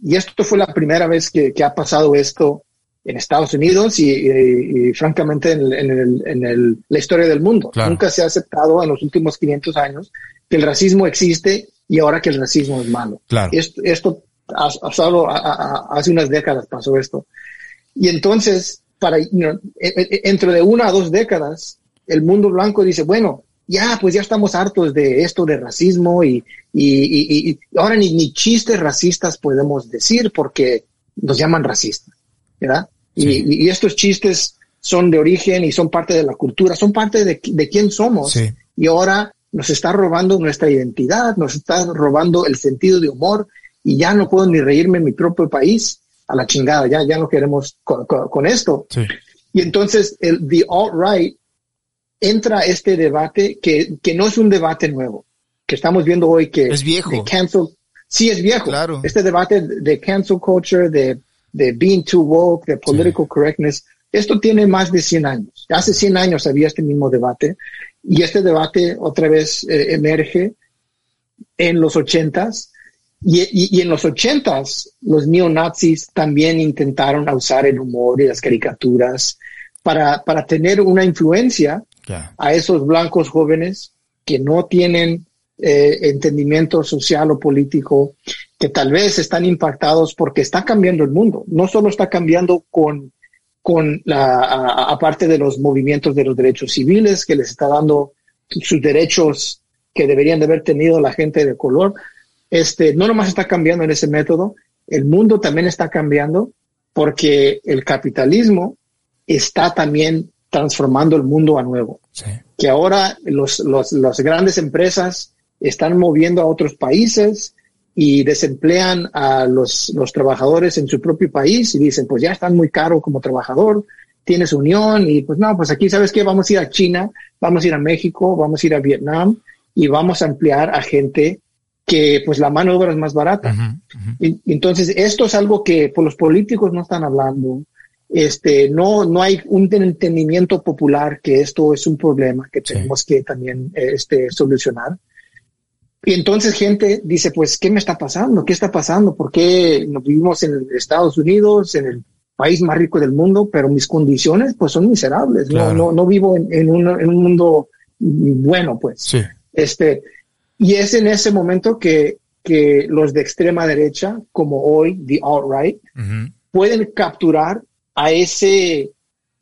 Y esto fue la primera vez que, que ha pasado esto en Estados Unidos y, francamente en, la historia del mundo. Nunca se ha aceptado en los últimos 500 años que el racismo existe y ahora que el racismo es malo. Esto, esto ha, pasado hace unas décadas pasó esto. Y entonces, para entre de una a dos décadas, el mundo blanco dice, bueno, ya, pues ya estamos hartos de esto de racismo y, y, ahora ni, ni chistes racistas podemos decir porque nos llaman racistas. ¿verdad? Y, estos chistes son de origen y son parte de la cultura, son parte de, de quién somos. Y ahora nos está robando nuestra identidad, nos está robando el sentido de humor y ya no puedo ni reírme en mi propio país a la chingada, ya, ya no queremos con, esto. Y entonces el the alt-right entra este debate que, que no es un debate nuevo, que estamos viendo hoy que... Es viejo. cancel, sí, es viejo. Claro. Este debate de cancel culture, de, de being too woke, de political correctness, esto tiene más de 100 años. Hace 100 años había este mismo debate y este debate otra vez eh, emerge en los ochentas y, y, en los ochentas los neonazis también intentaron usar el humor y las caricaturas para, para tener una influencia a esos blancos jóvenes que no tienen eh, entendimiento social o político, que tal vez están impactados porque está cambiando el mundo. No solo está cambiando con, con la, aparte de los movimientos de los derechos civiles que les está dando sus derechos que deberían de haber tenido la gente de color, este, no nomás está cambiando en ese método, el mundo también está cambiando porque el capitalismo está también transformando el mundo a nuevo. Que ahora los, los, las grandes empresas están moviendo a otros países y desemplean a los, los trabajadores en su propio país y dicen, pues ya están muy caro como trabajador, tienes unión y pues no, pues aquí sabes que vamos a ir a China, vamos a ir a México, vamos a ir a Vietnam y vamos a emplear a gente que pues la mano de obra es más barata. Y, entonces esto es algo que pues, los políticos no están hablando. Este, no, no hay un entendimiento popular que esto es un problema que tenemos que también este, solucionar. Y entonces gente dice, pues, ¿qué me está pasando? ¿Qué está pasando? ¿Por qué nos vivimos en Estados Unidos, en el país más rico del mundo, pero mis condiciones pues son miserables? No, no, no vivo en, en, un, en un mundo bueno, pues. Sí. Este, y es en ese momento que, que los de extrema derecha, como hoy, the alt-right, pueden capturar a ese,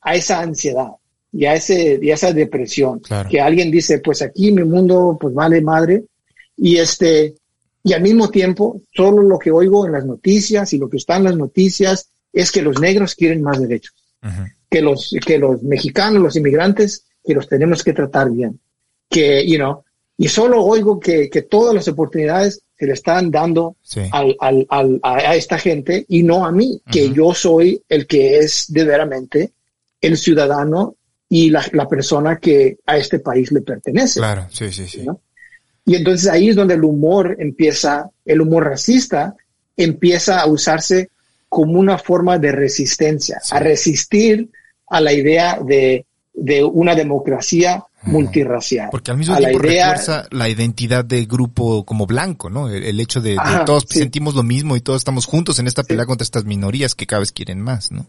a esa ansiedad y a ese, y a esa depresión. Que alguien dice, pues aquí mi mundo, pues vale madre. Y este, y al mismo tiempo, solo lo que oigo en las noticias y lo que está en las noticias es que los negros quieren más derechos. Que los, que los mexicanos, los inmigrantes, que los tenemos que tratar bien. Que, you know, y solo oigo que, que todas las oportunidades se le están dando al, al, al, a esta gente y no a mí, que yo soy el que es de veramente el ciudadano y la, la, persona que a este país le pertenece. Claro, sí, sí, sí. Y entonces ahí es donde el humor empieza, el humor racista empieza a usarse como una forma de resistencia, a resistir a la idea de, de una democracia multirracial. Porque al mismo tiempo refuerza la identidad de grupo como blanco, ¿no? El, hecho de, todos sentimos lo mismo y todos estamos juntos en esta pelea contra estas minorías que cada vez quieren más, ¿no?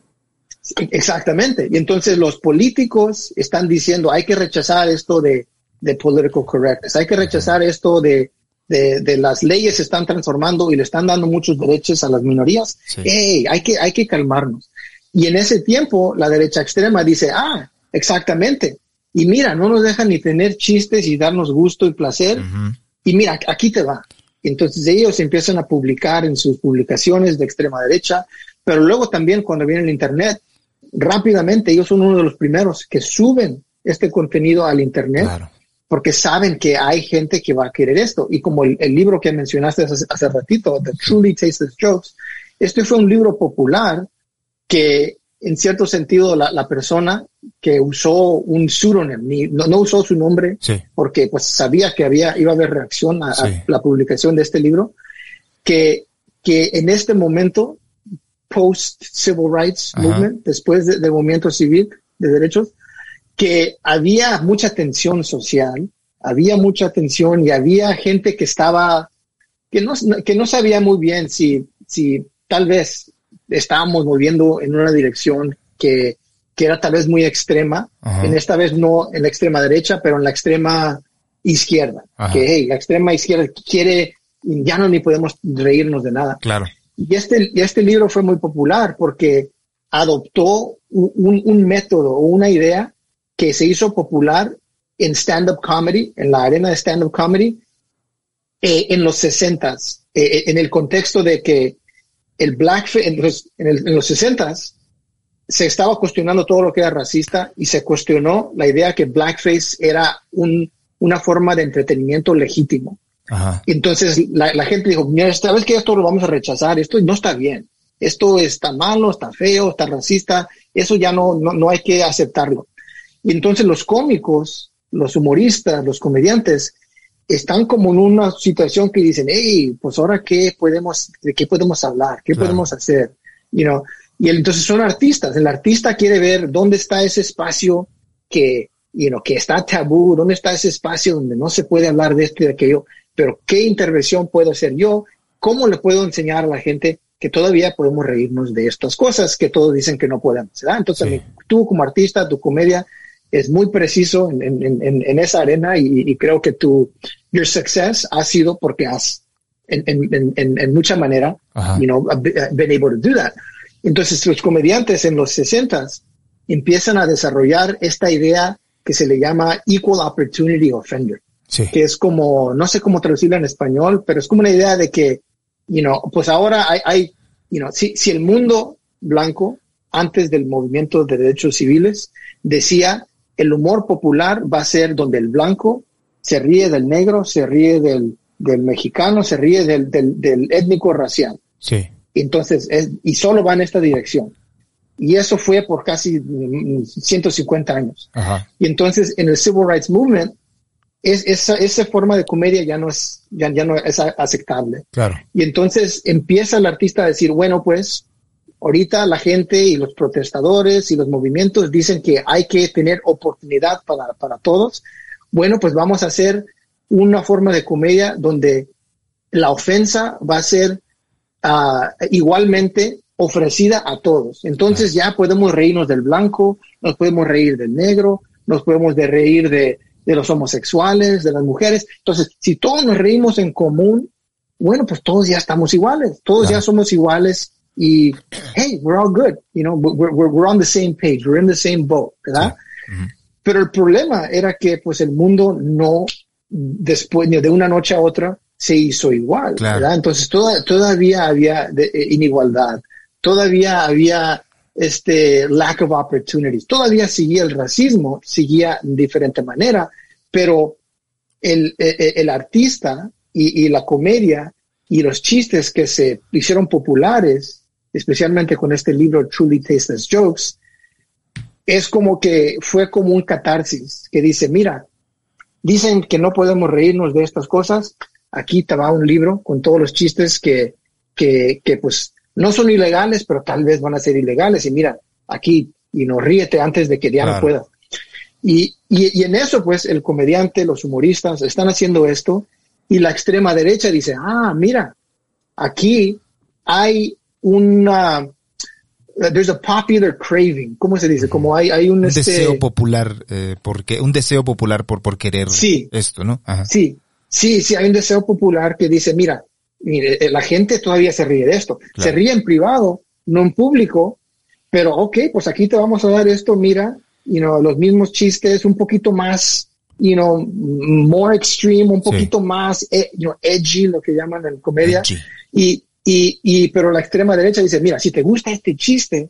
Exactamente. Y entonces los políticos están diciendo hay que rechazar esto de, de political correctness, hay que rechazar esto de, de, de, las leyes se están transformando y le están dando muchos derechos a las minorías. Hey, hay que, hay que calmarnos. Y en ese tiempo la derecha extrema dice, ah, exactamente, y mira, no nos dejan ni tener chistes y darnos gusto y placer. Y mira, aquí te va. Entonces ellos empiezan a publicar en sus publicaciones de extrema derecha, pero luego también cuando viene el Internet, rápidamente ellos son uno de los primeros que suben este contenido al Internet. Porque saben que hay gente que va a querer esto. Y como el, libro que mencionaste hace, hace ratito, The Truly Tasteless Jokes, este fue un libro popular que en cierto sentido la, la persona que usó un pseudónimo, no, no, usó su nombre porque pues sabía que había, iba a haber reacción a, la publicación de este libro, que, que en este momento, post Civil Rights Movement, después del movimiento civil de derechos, que había mucha tensión social, había mucha tensión y había gente que estaba, que no, que no sabía muy bien si, si tal vez estábamos moviendo en una dirección que, que era tal vez muy extrema, en esta vez no en la extrema derecha, pero en la extrema izquierda, que hey, la extrema izquierda quiere, ya no ni podemos reírnos de nada. Claro. Y este, este libro fue muy popular porque adoptó un, un método o una idea que se hizo popular en stand-up comedy, en la arena de stand-up comedy, eh, en los sesentas, eh, en el contexto de que el blackface, en los, en, los 60 se estaba cuestionando todo lo que era racista y se cuestionó la idea que blackface era un, una forma de entretenimiento legítimo. Entonces la, la, gente dijo, mira, esta vez que esto lo vamos a rechazar, esto no está bien, esto está malo, está feo, está racista, eso ya no, no, no hay que aceptarlo. Y entonces los cómicos, los humoristas, los comediantes, están como en una situación que dicen, hey, pues ahora qué podemos, de qué podemos hablar, qué podemos hacer, you know? Y entonces son artistas. El artista quiere ver dónde está ese espacio que, you know, que está tabú, dónde está ese espacio donde no se puede hablar de esto y de aquello, pero qué intervención puedo hacer yo, cómo le puedo enseñar a la gente que todavía podemos reírnos de estas cosas que todos dicen que no podemos. Entonces, tú como artista, tu comedia es muy preciso en, en, en esa arena y, creo que tu your success ha sido porque has en, en, mucha manera, you know, been able to do that. Entonces, los comediantes en los 60 empiezan a desarrollar esta idea que se le llama Equal Opportunity Offender, que es como, no sé cómo traducirla en español, pero es como una idea de que, you know, pues ahora hay, hay you know, si, si el mundo blanco, antes del movimiento de derechos civiles, decía, el humor popular va a ser donde el blanco se ríe del negro, se ríe del, del mexicano, se ríe del, del, del étnico racial. Sí. Entonces, y solo va en esta dirección. Y eso fue por casi 150 años. Y entonces, en el Civil Rights Movement, es, esa, esa forma de comedia ya no es, ya, ya no es aceptable. Claro. Y entonces empieza el artista a decir, bueno, pues, ahorita la gente y los protestadores y los movimientos dicen que hay que tener oportunidad para, para todos. Bueno, pues vamos a hacer una forma de comedia donde la ofensa va a ser igualmente ofrecida a todos. Entonces ya podemos reírnos del blanco, nos podemos reír del negro, nos podemos de reír de, de los homosexuales, de las mujeres. Entonces, si todos nos reímos en común, bueno, pues todos ya estamos iguales, todos ya somos iguales y, hey, we're all good, you know, we're, we're, we're, on the same page, we're in the same boat, ¿verdad? Pero el problema era que pues el mundo no, después de una noche a otra, se hizo igual, ¿verdad? Entonces toda, todavía había de, eh, inigualdad, todavía había este lack of opportunities, todavía seguía el racismo, seguía de diferente manera, pero el, el, e, el artista y, y, la comedia y los chistes que se hicieron populares, especialmente con este libro Truly Tasteless Jokes, es como que fue como un catarsis que dice, mira, dicen que no podemos reírnos de estas cosas, aquí te va un libro con todos los chistes que, que, que pues no son ilegales, pero tal vez van a ser ilegales. Y mira, aquí, y no ríete antes de que ya no pueda. Y, y, y, en eso, pues, el comediante, los humoristas están haciendo esto y la extrema derecha dice, ah, mira, aquí hay una, there's a popular craving, ¿cómo se dice? Como hay, hay un, un este deseo popular, eh, porque, un deseo popular por, por querer sí, esto, ¿no? Ajá. Sí, Sí, sí, hay un deseo popular que dice, mira, mire, eh, la gente todavía se ríe de esto. Claro. Se ríe en privado, no en público, pero ok, pues aquí te vamos a dar esto, mira, you know, los mismos chistes, un poquito más, you know, more extreme, un poquito sí. más, eh, you know, edgy, lo que llaman en comedia. Edgy. Y, y, y, pero la extrema derecha dice, mira, si te gusta este chiste,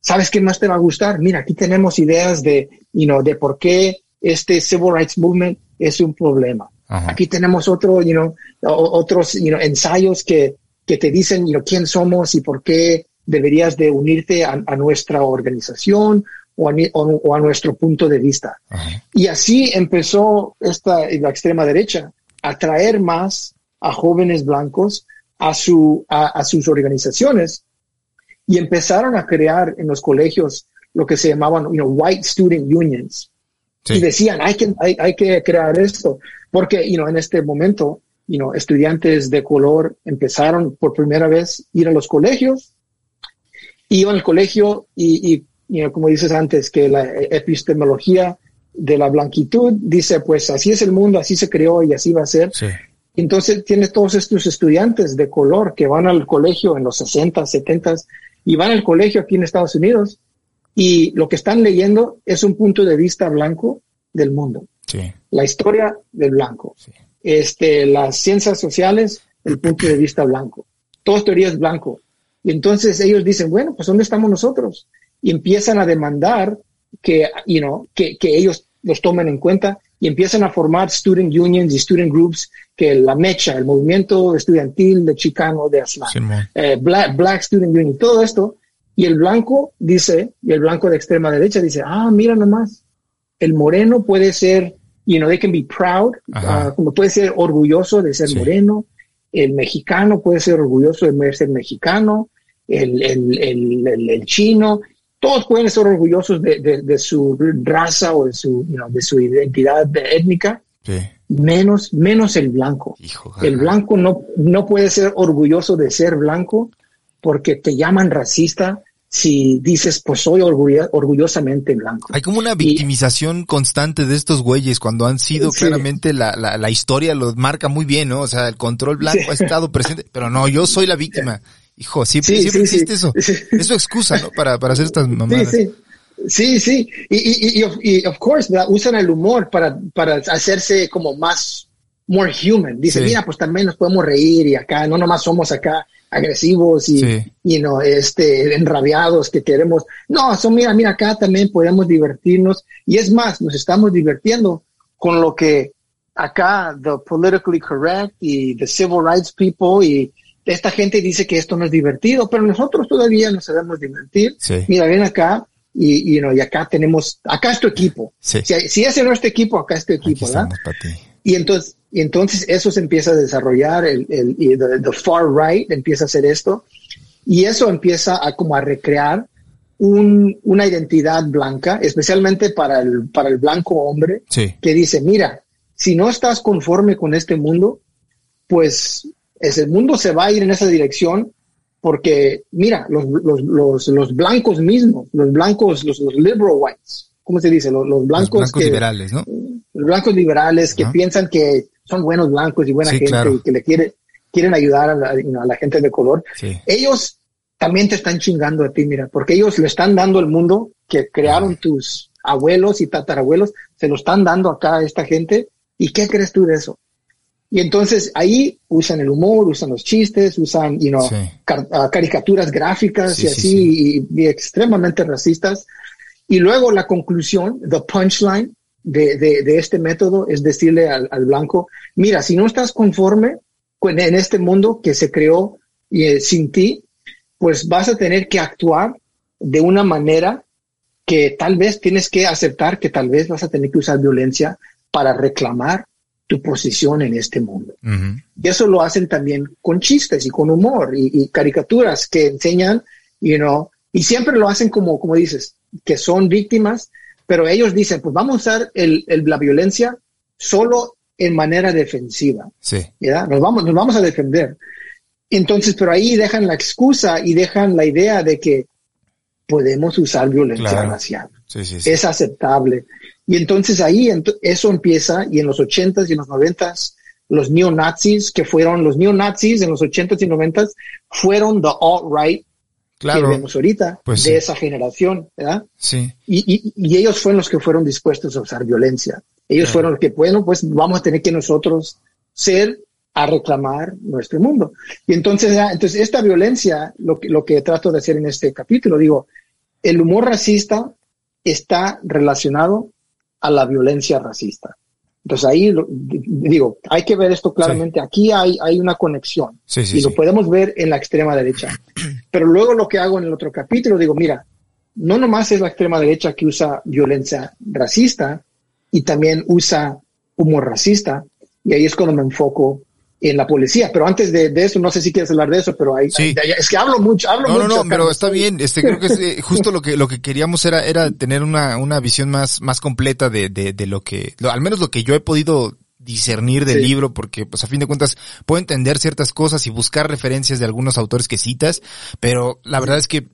¿sabes qué más te va a gustar? Mira, aquí tenemos ideas de, you know, de por qué este civil rights movement es un problema. Ajá. Aquí tenemos otro, you know, otros you know, ensayos que, que te dicen you know, quién somos y por qué deberías de unirte a, a nuestra organización o a, o, o a, nuestro punto de vista. Ajá. Y así empezó esta, la extrema derecha a traer más a jóvenes blancos a, su, a, a sus organizaciones y empezaron a crear en los colegios lo que se llamaban you know, white student unions. Sí. Y decían, hay que, hay, hay que crear esto. Porque, you know, en este momento, you know, estudiantes de color empezaron por primera vez a ir a los colegios, iban al colegio y, y you know, como dices antes, que la epistemología de la blanquitud dice, pues así es el mundo, así se creó y así va a ser. Sí. Entonces tienes todos estos estudiantes de color que van al colegio en los 60, 70 y van al colegio aquí en Estados Unidos y lo que están leyendo es un punto de vista blanco del mundo. Sí. La historia del blanco. Sí. Este, las ciencias sociales, el punto de vista blanco. Todas teorías blanco. Y entonces ellos dicen, bueno, pues ¿dónde estamos nosotros? Y empiezan a demandar que, you know, que, que ellos los tomen en cuenta y empiezan a formar student unions y student groups que la mecha, el movimiento estudiantil de Chicano de Aslan, sí, eh, Black, Black Student Union, todo esto. Y el blanco dice, y el blanco de extrema derecha dice, ah, mira nomás, el moreno puede ser, you know, they can be proud, uh, como puede ser orgulloso de ser moreno, el mexicano puede ser orgulloso de ser mexicano, el, el, el, el, chino, todos pueden ser orgullosos de, de, de su raza o de su, you know, de su identidad étnica. Sí. Menos, menos el blanco. el blanco no, no puede ser orgulloso de ser blanco porque te llaman racista si dices, pues soy orgullosamente blanco. Hay como una victimización constante de estos güeyes cuando han sido claramente la, la, la, historia lo marca muy bien, ¿no? O sea, el control blanco ha estado presente, pero no, yo soy la víctima. Hijo, siempre, siempre existe eso. Eso excusa, ¿no? Para, para hacer estas mamadas. Sí, sí. Sí, sí. Y, y, y, y of course, usan el humor para, para hacerse como más, more human. Dice, mira, pues también nos podemos reír y acá, no nomás somos acá agresivos y, y no, este, enrabiados que queremos. No, son, mira, mira, acá también podemos divertirnos. Y es más, nos estamos divirtiendo con lo que acá, the politically correct y the civil rights people y esta gente dice que esto no es divertido, pero nosotros todavía nos sabemos divertir. Mira, ven acá y, y, y acá tenemos, acá es tu equipo. Si, si, ese no es tu equipo, acá es tu equipo, ¿verdad? Y entonces, y entonces eso se empieza a desarrollar, el, el, the, far right empieza a hacer esto, y eso empieza a como a recrear un, una identidad blanca, especialmente para el, para el blanco hombre, que dice, mira, si no estás conforme con este mundo, pues ese mundo se va a ir en esa dirección porque, mira, los, los, los, los blancos mismos, los blancos, los, los liberal whites, ¿cómo se dice? Los, blancos, liberales, ¿no? Los blancos liberales que piensan que son buenos blancos y buena gente y que le quiere, quieren ayudar a la, gente de color. Ellos también te están chingando a ti, mira, porque ellos le están dando el mundo que crearon tus abuelos y tatarabuelos, se lo están dando acá a esta gente. ¿Y qué crees tú de eso? Y entonces ahí usan el humor, usan los chistes, usan, you know, ah, caricaturas gráficas y así, y, extremadamente racistas. Y luego la conclusión, the punchline, de, de, de este método es decirle al, al, blanco, mira, si no estás conforme en este mundo que se creó eh, sin ti, pues vas a tener que actuar de una manera que tal vez tienes que aceptar que tal vez vas a tener que usar violencia para reclamar tu posición en este mundo. Y eso lo hacen también con chistes y con humor y, y, caricaturas que enseñan, you know, y siempre lo hacen como, como dices, que son víctimas pero ellos dicen, pues vamos a usar el, el, la violencia solo en manera defensiva. Sí. ¿ya? Nos, vamos, nos vamos a defender. Entonces, pero ahí dejan la excusa y dejan la idea de que podemos usar violencia racial. Sí, sí, es aceptable. Y entonces ahí eso empieza y en los ochentas y en los noventas los neonazis que fueron los neonazis en los ochentas y noventas fueron the alt-right claro, que vemos ahorita, pues de esa generación, ¿verdad? Sí. Y, y, y, ellos fueron los que fueron dispuestos a usar violencia. Ellos fueron los que, bueno, pues vamos a tener que nosotros ser a reclamar nuestro mundo. Y entonces, entonces esta violencia, lo que, lo que trato de hacer en este capítulo, digo, el humor racista está relacionado a la violencia racista. Entonces ahí digo, hay que ver esto claramente. Aquí hay, hay una conexión y lo podemos ver en la extrema derecha. Pero luego lo que hago en el otro capítulo, digo, mira, no nomás es la extrema derecha que usa violencia racista y también usa humor racista. Y ahí es cuando me enfoco en la policía. Pero antes de, eso, no sé si quieres hablar de eso, pero ahí, es que hablo mucho, hablo no, mucho. No, no, pero está bien. Este, creo que es, eh, justo lo que, lo que queríamos era, era tener una, una visión más, más completa de, de, de lo que, al menos lo que yo he podido discernir del libro porque pues a fin de cuentas puedo entender ciertas cosas y buscar referencias de algunos autores que citas, pero la verdad es que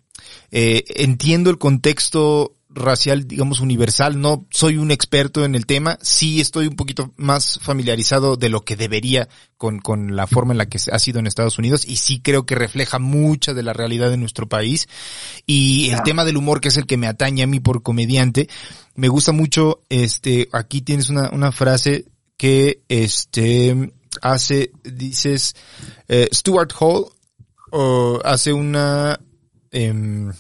eh, entiendo el contexto racial, digamos, universal. No soy un experto en el tema. Sí estoy un poquito más familiarizado de lo que debería con, con la forma en la que ha sido en Estados Unidos y sí creo que refleja mucha de la realidad de nuestro país. Y el tema del humor, que es el que me atañe a mí por comediante, me gusta mucho, este, aquí tienes una, una frase que, este, hace, dices, eh, Stuart Hall, o hace una, eh,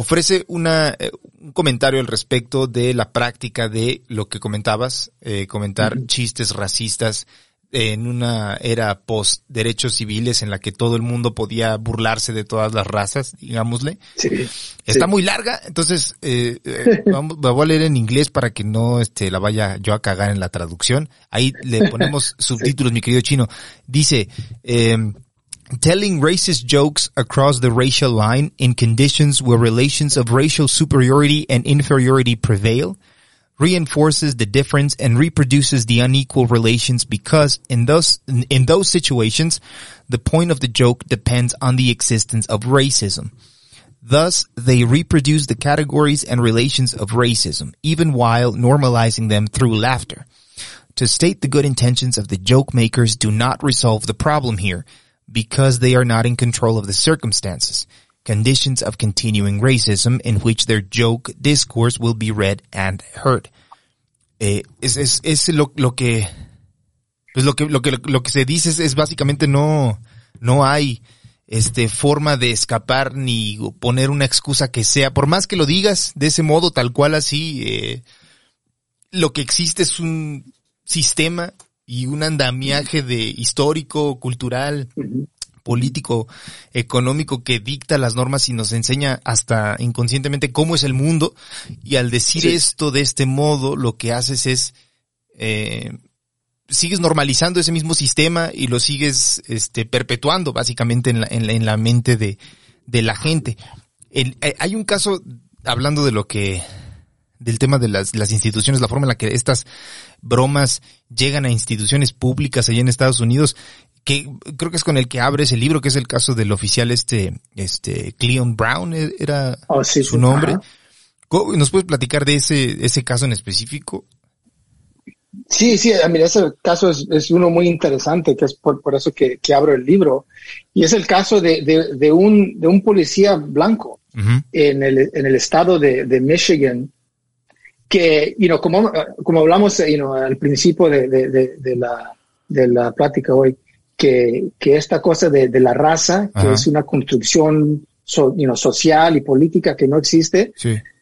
ofrece una, eh, un comentario al respecto de la práctica de lo que comentabas, eh, comentar chistes racistas en una era post derechos civiles en la que todo el mundo podía burlarse de todas las razas, digámosle. Está muy larga, entonces eh, eh vamos, la voy a leer en inglés para que no este, la vaya yo a cagar en la traducción. Ahí le ponemos subtítulos, mi querido chino. Dice, eh, telling racist jokes across the racial line in conditions where relations of racial superiority and inferiority prevail reinforces the difference and reproduces the unequal relations because in those in those situations the point of the joke depends on the existence of racism. Thus they reproduce the categories and relations of racism even while normalizing them through laughter. To state the good intentions of the joke makers do not resolve the problem here because they are not in control of the circumstances conditions of continuing racism in which their joke discourse will be read and heard. Eh, es, es, es lo, lo que, pues lo que, lo que, lo que se dice es, es, básicamente no, no hay, este, forma de escapar ni poner una excusa que sea, por más que lo digas de ese modo, tal cual así, eh, lo que existe es un sistema y un andamiaje de histórico, cultural, político, económico que dicta las normas y nos enseña hasta inconscientemente cómo es el mundo. Y al decir esto de este modo, lo que haces es, eh, sigues normalizando ese mismo sistema y lo sigues, este, perpetuando básicamente en la, en la, mente de, de la gente. El, eh, hay un caso, hablando de lo que, del tema de las, las instituciones, la forma en la que estas bromas llegan a instituciones públicas allá en Estados Unidos, que creo que es con el que abres el libro, que es el caso del oficial este, este, Cleon Brown, e, era oh, su nombre. ¿Nos puedes platicar de ese, ese caso en específico? Sí, sí, mira, ese caso es, es, uno muy interesante, que es por, por eso que, que, abro el libro. Y es el caso de, de, de un, de un policía blanco en, el, en el estado de, de Michigan, que, you know, como, como hablamos you know, al principio de, de, la, de la plática hoy, que, que esta cosa de, de la raza, que es una construcción social y política que no existe,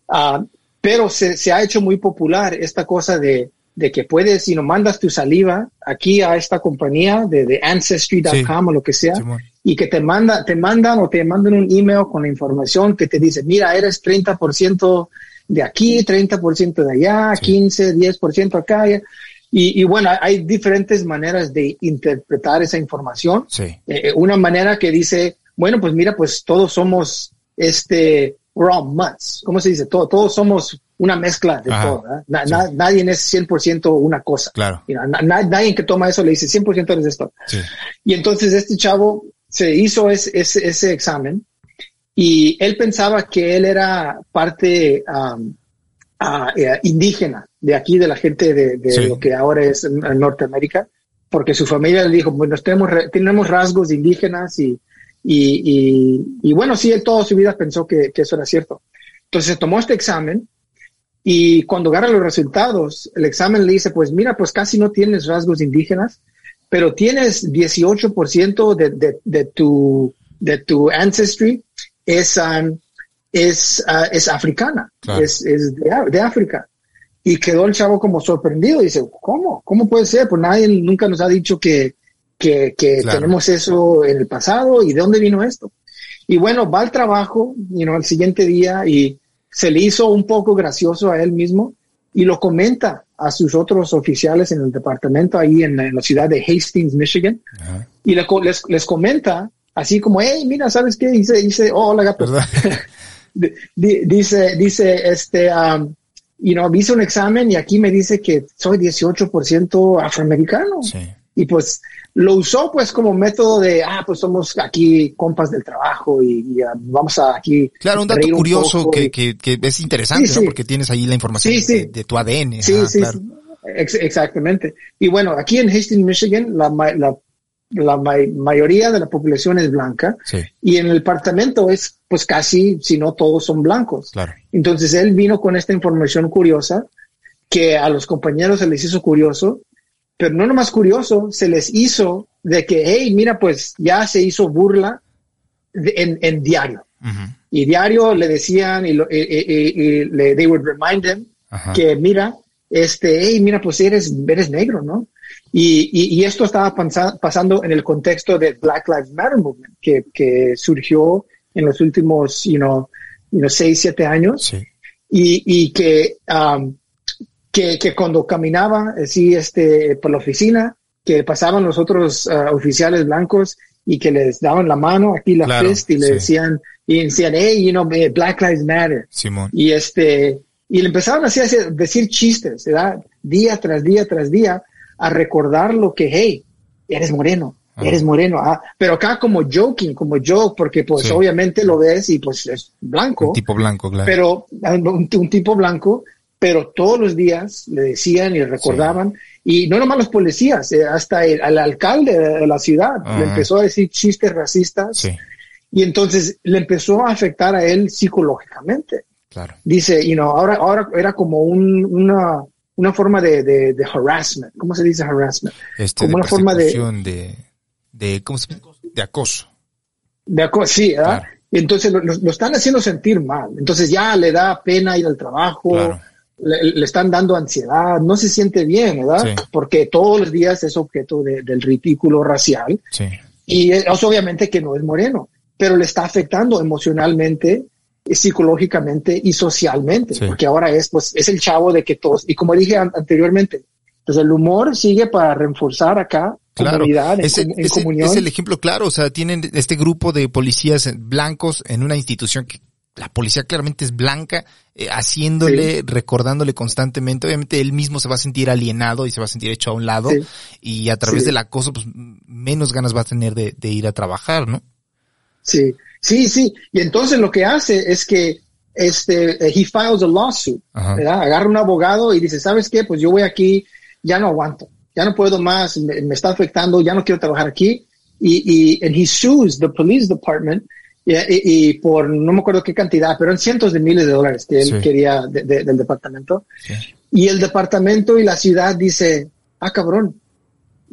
uh, pero se, se, ha hecho muy popular esta cosa de, de que puedes, si no mandas tu saliva aquí a esta compañía de, de Ancestry.com o lo que sea, y que te, manda, te mandan o te mandan un email con la información que te dice, mira, eres 30% de aquí, 30% de allá, 15, 10% acá. Y, y, bueno, hay diferentes maneras de interpretar esa información. Sí. Eh, una manera que dice, bueno, pues mira, pues todos somos este, raw mutts. ¿Cómo se dice? Todo, todos somos una mezcla de todo. Nadie es 100% una cosa. Claro. nadie que toma eso le dice 100% eres esto. Sí. Y entonces este chavo se hizo ese examen y él pensaba que él era parte um, uh, indígena de aquí, de la gente de, de lo que ahora es Norteamérica, porque su familia le dijo, bueno, tenemos, tenemos rasgos indígenas y, y, y, y, bueno, sí, él toda su vida pensó que, que eso era cierto. Entonces tomó este examen y cuando agarra los resultados, el examen le dice, pues mira, pues casi no tienes rasgos indígenas, pero tienes 18% de, de, de, tu, de tu ancestry es, um, es, uh, es africana, es, es de, de, África. Y quedó el chavo como sorprendido. Dice, ¿cómo? ¿Cómo puede ser? Pues nadie nunca nos ha dicho que, que, que claro. tenemos eso en el pasado y de dónde vino esto. Y bueno, va al trabajo, you know, al siguiente día y se le hizo un poco gracioso a él mismo y lo comenta a sus otros oficiales en el departamento ahí en, en la ciudad de Hastings, Michigan. Uh -huh. Y le, les, les comenta así como, hey, mira, ¿sabes qué? Dice, dice, oh, hola gato. dice, dice, este, um, you know, hice un examen y aquí me dice que soy 18% afroamericano. Sí. Y pues lo usó pues como método de, ah, pues somos aquí compas del trabajo y, y uh, vamos a aquí. Claro, un dato curioso un que, que, que, es interesante, sí, ¿no? Sí. Porque tienes ahí la información de, de, tu ADN. Sí, ah, sí, claro. Ex exactamente. Y bueno, aquí en Hastings, Michigan, la, la la ma mayoría de la población es blanca sí. y en el departamento es pues casi, si no todos son blancos. Claro. Entonces él vino con esta información curiosa que a los compañeros se les hizo curioso, pero no nomás curioso, se les hizo de que, hey, mira, pues ya se hizo burla de, en, en, diario. Uh -huh. Y diario le decían y, lo, y, y, y le, they would remind them -huh. que, mira, este, hey, mira, pues eres, eres negro, ¿no? Y, y, esto estaba pasando en el contexto de Black Lives Matter Movement, que, que surgió en los últimos, you know, you know seis, siete años. Sí. Y, y que, um, que, que, cuando caminaba así este, por la oficina, que pasaban los otros uh, oficiales blancos y que les daban la mano aquí la claro, y le decían, y decían, hey, you know, Black Lives Matter. Simón. Y este, y le empezaron así a decir chistes, ¿verdad? Día tras día tras día, a recordar lo que, hey, eres moreno, eres moreno. Ah, pero acá como joking, como joke, porque pues obviamente lo ves y pues es blanco. Un tipo blanco, claro. Pero ah, un, tipo blanco, pero todos los días le decían y recordaban. Y no nomás los policías, eh, hasta el, alcalde de la ciudad le empezó a decir chistes racistas. Sí y entonces le empezó a afectar a él psicológicamente. Claro. Dice, you know, ahora, ahora era como un, una, una forma de, de, de, harassment. ¿Cómo se dice harassment? Este, como una forma de, de, ¿cómo se De acoso. De acoso, sí, ¿verdad? Y entonces lo, lo, están haciendo sentir mal. Entonces ya le da pena ir al trabajo. Le, están dando ansiedad, no se siente bien, ¿verdad? Sí. Porque todos los días es objeto de, del ridículo racial. Sí. Y es obviamente que no es moreno pero le está afectando emocionalmente, psicológicamente y socialmente, porque ahora es, pues, es el chavo de que todos, y como dije anteriormente, pues el humor sigue para reforzar acá claro. comunidad, es, en, es, comunión. Es el ejemplo claro, o sea, tienen este grupo de policías blancos en una institución que la policía claramente es blanca, eh, haciéndole, sí. recordándole constantemente. Obviamente él mismo se va a sentir alienado y se va a sentir hecho a un lado sí. y a través sí. del acoso, pues menos ganas va a tener de, de ir a trabajar, ¿no? Sí, sí, sí. Y entonces lo que hace es que este, he files a lawsuit, ¿verdad? Agarra un abogado y dice, ¿sabes qué? Pues yo voy aquí, ya no aguanto, ya no puedo más, me, me está afectando, ya no quiero trabajar aquí. Y, y and he sues the police department y, y, y, por no me acuerdo qué cantidad, pero en cientos de miles de dólares que él sí. quería de, de, del departamento. Sí. Y el departamento y la ciudad dice, ah, cabrón,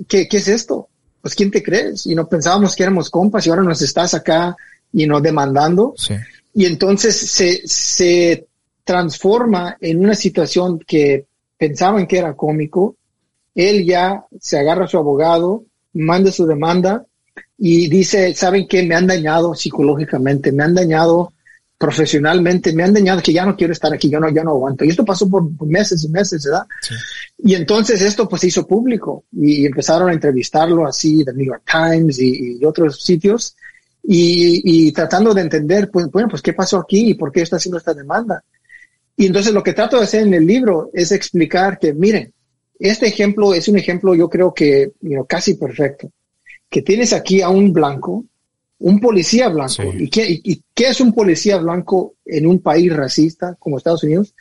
¿qué, qué es esto? pues ¿quién te crees? Y no pensábamos que éramos compas y ahora nos estás acá y no demandando. Sí. Y entonces se, se transforma en una situación que pensaban que era cómico. Él ya se agarra a su abogado, manda su demanda y dice, ¿saben qué? Me han dañado psicológicamente, me han dañado profesionalmente, me han dañado que ya no quiero estar aquí, yo no, ya no aguanto. Y esto pasó por meses y meses, ¿verdad? Sí. Y entonces esto pues se hizo público y empezaron a entrevistarlo así, The New York Times y, y otros sitios, y, y, tratando de entender, pues, bueno, pues qué pasó aquí y por qué está haciendo esta demanda. Y entonces lo que trato de hacer en el libro es explicar que, miren, este ejemplo es un ejemplo yo creo que you know, casi perfecto, que tienes aquí a un blanco, un policía blanco. Sí. ¿Y, qué, y, ¿Y qué es un policía blanco en un país racista como Estados Unidos?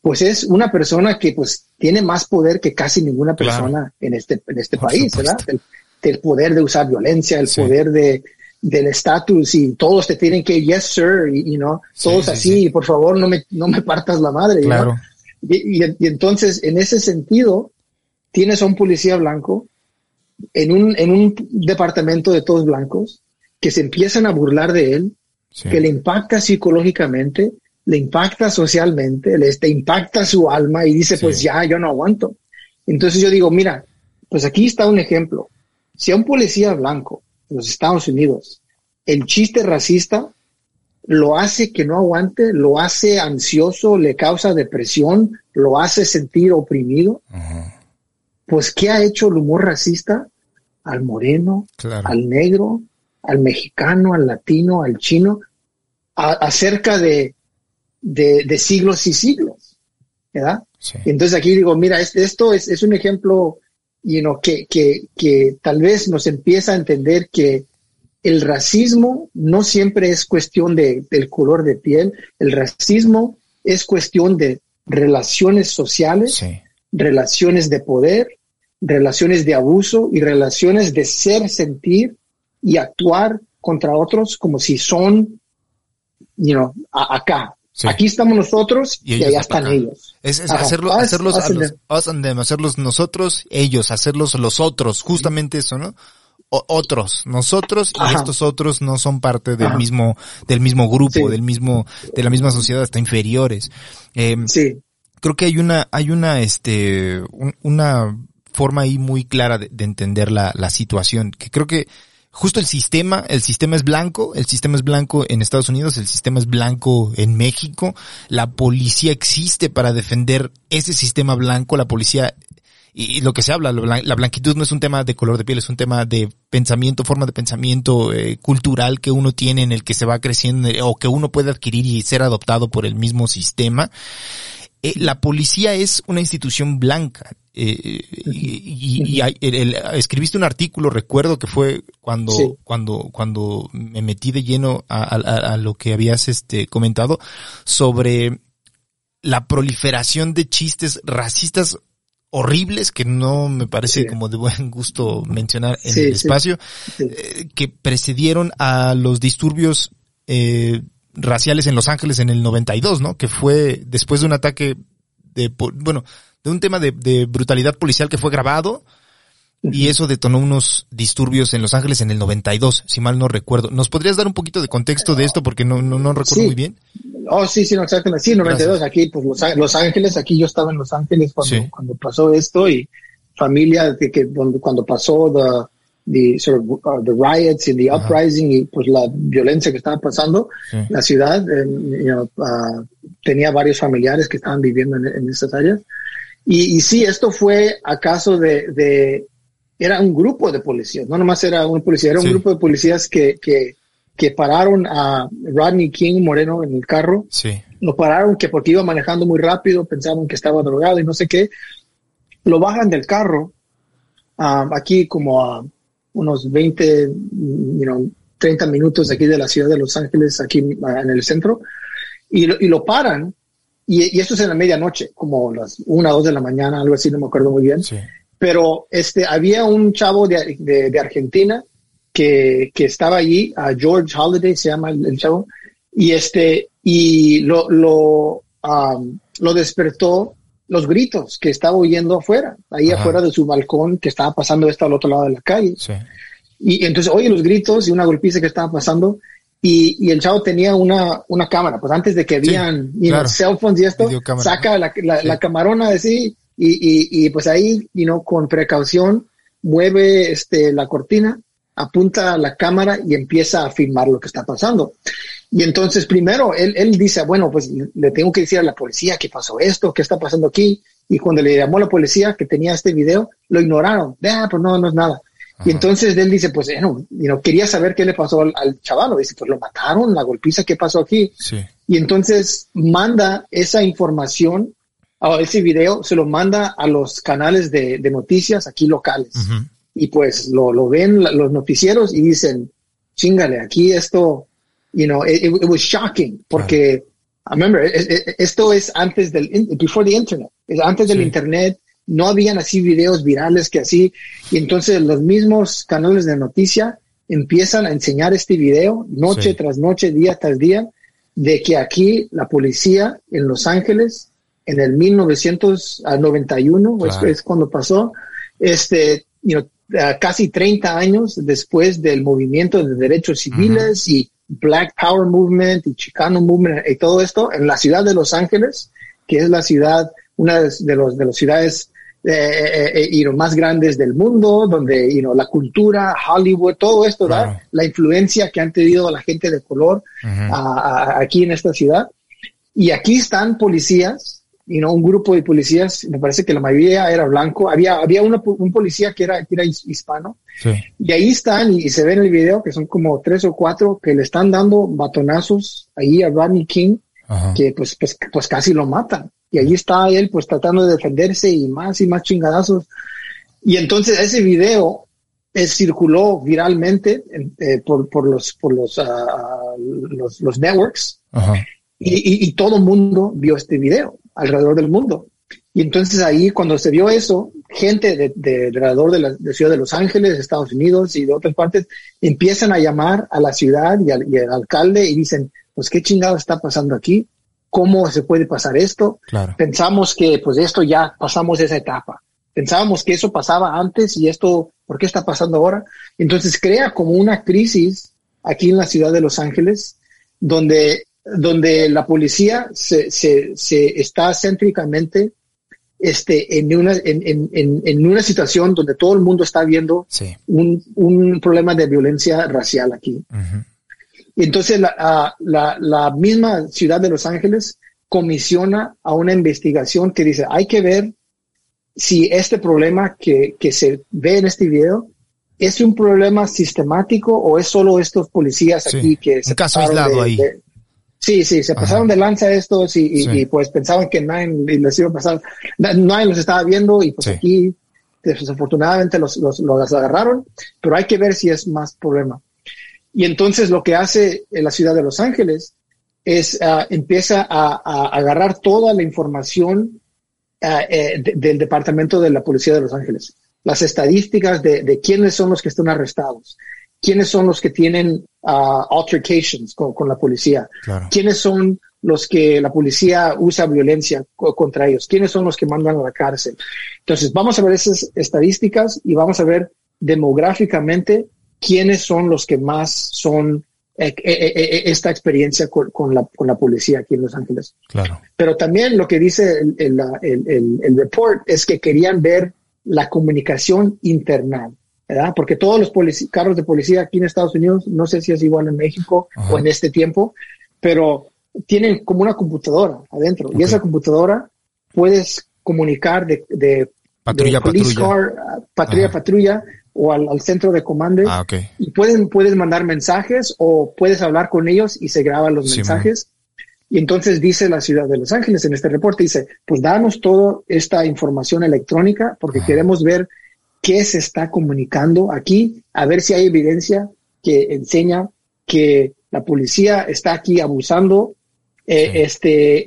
Pues es una persona que pues tiene más poder que casi ninguna persona claro. en este, en este país, ¿verdad? El, el, poder de usar violencia, el sí. poder de, del estatus y todos te tienen que, yes, sir, y, you know, todos sí, así, por favor, no me, no me partas la madre. Claro. Y, y, y, entonces, en ese sentido, tienes a un policía blanco en un, en un departamento de todos blancos que se empiezan a burlar de él, que le impacta psicológicamente, le impacta socialmente, le este, impacta su alma y dice, sí. pues ya, yo no aguanto. Entonces yo digo, mira, pues aquí está un ejemplo. Si a un policía blanco los Estados Unidos, el chiste racista lo hace que no aguante, lo hace ansioso, le causa depresión, lo hace sentir oprimido, uh -huh. pues ¿qué ha hecho el humor racista al moreno, claro. al negro, al mexicano, al latino, al chino, a, acerca de, de, de, siglos y siglos, ¿verdad? Sí. Entonces aquí digo, mira, esto es, es un ejemplo you know, que, que, que tal vez nos empieza a entender que el racismo no siempre es cuestión de, del color de piel, el racismo es cuestión de relaciones sociales, sí. relaciones de poder, relaciones de abuso y relaciones de ser, sentir y actuar contra otros como si son, you know, acá. Sí. Aquí estamos nosotros y, y allá están acá. ellos. Es, es hacerlo, hacerlos, a los, hacerlos nosotros, ellos, hacerlos los otros, justamente eso, ¿no? O, otros, nosotros y Ajá. estos otros no son parte del Ajá. mismo, del mismo grupo, sí. del mismo, de la misma sociedad, hasta inferiores. Eh, sí. Creo que hay una, hay una, este, un, una forma ahí muy clara de, entender la, la situación, que creo que justo el sistema, el sistema es blanco, el sistema es blanco en Estados Unidos, el sistema es blanco en México, la policía existe para defender ese sistema blanco, la policía y, lo que se habla, la blanquitud no es un tema de color de piel, es un tema de pensamiento, forma de pensamiento eh, cultural que uno tiene en el que se va creciendo eh, o que uno puede adquirir y ser adoptado por el mismo sistema. Eh, la policía es una institución blanca. Eh, y, escribiste un artículo, recuerdo que fue cuando, cuando, cuando me metí de lleno a, lo que habías este, comentado sobre la proliferación de chistes racistas horribles que no me parece como de buen gusto mencionar en el espacio, eh, que precedieron a los disturbios eh, raciales en Los Ángeles en el 92, ¿no? Que fue después de un ataque de, bueno, de un tema de, de brutalidad policial que fue grabado y eso detonó unos disturbios en Los Ángeles en el 92, si mal no recuerdo. ¿Nos podrías dar un poquito de contexto de esto porque no, no, no recuerdo muy bien? Oh, sí, sí, no, exactamente. Sí, 92, aquí, pues Los, Ángeles, aquí yo estaba en Los Ángeles cuando, cuando pasó esto y familia que, que cuando pasó the, the sort of uh, the riots y the uprising y pues la violencia que estaba pasando, la ciudad you uh, tenía varios familiares que estaban viviendo en, en esas áreas. Y, y sí, esto fue acaso de, de, era un grupo de policías, no nomás era un policía, era un grupo de policías que, que, que pararon a Rodney King Moreno en el carro. Sí. Lo pararon que porque iba manejando muy rápido, pensaban que estaba drogado y no sé qué. Lo bajan del carro, um, aquí como a unos 20, you know, 30 minutos aquí de la ciudad de Los Ángeles, aquí en el centro, y lo, y lo paran. Y, y, esto es en la medianoche, como las una, dos de la mañana, algo así, no me acuerdo muy bien. Pero este, había un chavo de, de, de Argentina que, que, estaba allí, a George Holiday se llama el, chavo, y este, y lo, lo, um, lo despertó los gritos que estaba oyendo afuera, ahí afuera de su balcón, que estaba pasando esto al otro lado de la calle. Y entonces oye los gritos y una golpiza que estaba pasando. Y, y el chavo tenía una, una cámara, pues antes de que habían sí, cell phones y esto, saca la, la, la, camarona así y, y, y pues ahí, you know, con precaución, mueve este, la cortina, apunta la cámara y empieza a filmar lo que está pasando. Y entonces primero él, él dice, bueno, pues le tengo que decir a la policía qué pasó esto, qué está pasando aquí. Y cuando le llamó a la policía que tenía este video, lo ignoraron. Ah, pues no, no es nada. Y entonces él dice, pues, bueno, you quería saber qué le pasó al, al chaval. Dice, pues lo mataron, la golpiza, ¿qué pasó aquí? Sí. Y entonces manda esa información, o ese video, se lo manda a los canales de, de noticias aquí locales. Y pues lo, lo ven los noticieros y dicen, chingale, aquí esto, you know, it, it was shocking porque, remember, esto es antes del, before the internet, es antes del internet, no habían así videos virales que así, y entonces los mismos canales de noticia empiezan a enseñar este video noche tras noche, día tras día, de que aquí la policía en Los Ángeles, en el 1991, es, es, cuando pasó, este, you know, casi 30 años después del movimiento de derechos civiles y Black Power Movement y Chicano Movement y todo esto en la ciudad de Los Ángeles, que es la ciudad, una de los de las ciudades eh, eh, eh más grandes del mundo, donde you know, la cultura, Hollywood, todo esto, da la influencia que han tenido la gente de color aquí en esta ciudad. Y aquí están policías y no un grupo de policías, me parece que la mayoría era blanco, había, había un policía que era, que era hispano, y ahí están, y, se ve en el video que son como tres o cuatro que le están dando batonazos ahí a Rodney King, que pues, pues, pues casi lo matan, y ahí está él pues tratando de defenderse y más y más chingadazos, y entonces ese video eh, circuló viralmente eh, por, por los, por los, uh, los, los, networks, y, y, y todo el mundo vio este video alrededor del mundo. Y entonces ahí cuando se vio eso, gente de, de alrededor de la ciudad de Los Ángeles, Estados Unidos y de otras partes empiezan a llamar a la ciudad y al, alcalde y dicen, pues qué chingado está pasando aquí, cómo se puede pasar esto. Pensamos que pues esto ya pasamos esa etapa. Pensábamos que eso pasaba antes y esto, ¿por qué está pasando ahora? Entonces crea como una crisis aquí en la ciudad de Los Ángeles donde donde la policía se, se, se está céntricamente este, en, una, en, en, en, una situación donde todo el mundo está viendo un, un, problema de violencia racial aquí. Y entonces la, la, la, misma ciudad de Los Ángeles comisiona a una investigación que dice, hay que ver si este problema que, que se ve en este video es un problema sistemático o es solo estos policías aquí que se un caso aislado ahí. Sí, sí, se pasaron de lanza estos y, y, pues pensaban que nadie les iba a pasar, nadie los estaba viendo y pues aquí desafortunadamente los, los, los, agarraron, pero hay que ver si es más problema. Y entonces lo que hace la ciudad de Los Ángeles es uh, empieza a, a, agarrar toda la información uh, eh, del departamento de la policía de Los Ángeles, las estadísticas de, de quiénes son los que están arrestados, quiénes son los que tienen uh, altercations con, la policía, quiénes son los que la policía usa violencia contra ellos, quiénes son los que mandan a la cárcel. Entonces, vamos a ver esas estadísticas y vamos a ver demográficamente quiénes son los que más son eh, eh, eh, esta experiencia con, la, con la policía aquí en Los Ángeles. Claro. Pero también lo que dice el, el, el, el report es que querían ver la comunicación internal. Porque todos los carros de policía aquí en Estados Unidos, no sé si es igual en México o en este tiempo, pero tienen como una computadora adentro. Y esa computadora puedes comunicar de, de patrulla patrulla. patrulla patrulla o al, centro de comando ah, y pueden puedes mandar mensajes o puedes hablar con ellos y se graban los mensajes. Y entonces dice la ciudad de Los Ángeles en este reporte dice pues danos toda esta información electrónica porque queremos ver qué se está comunicando aquí, a ver si hay evidencia que enseña que la policía está aquí abusando, eh, este,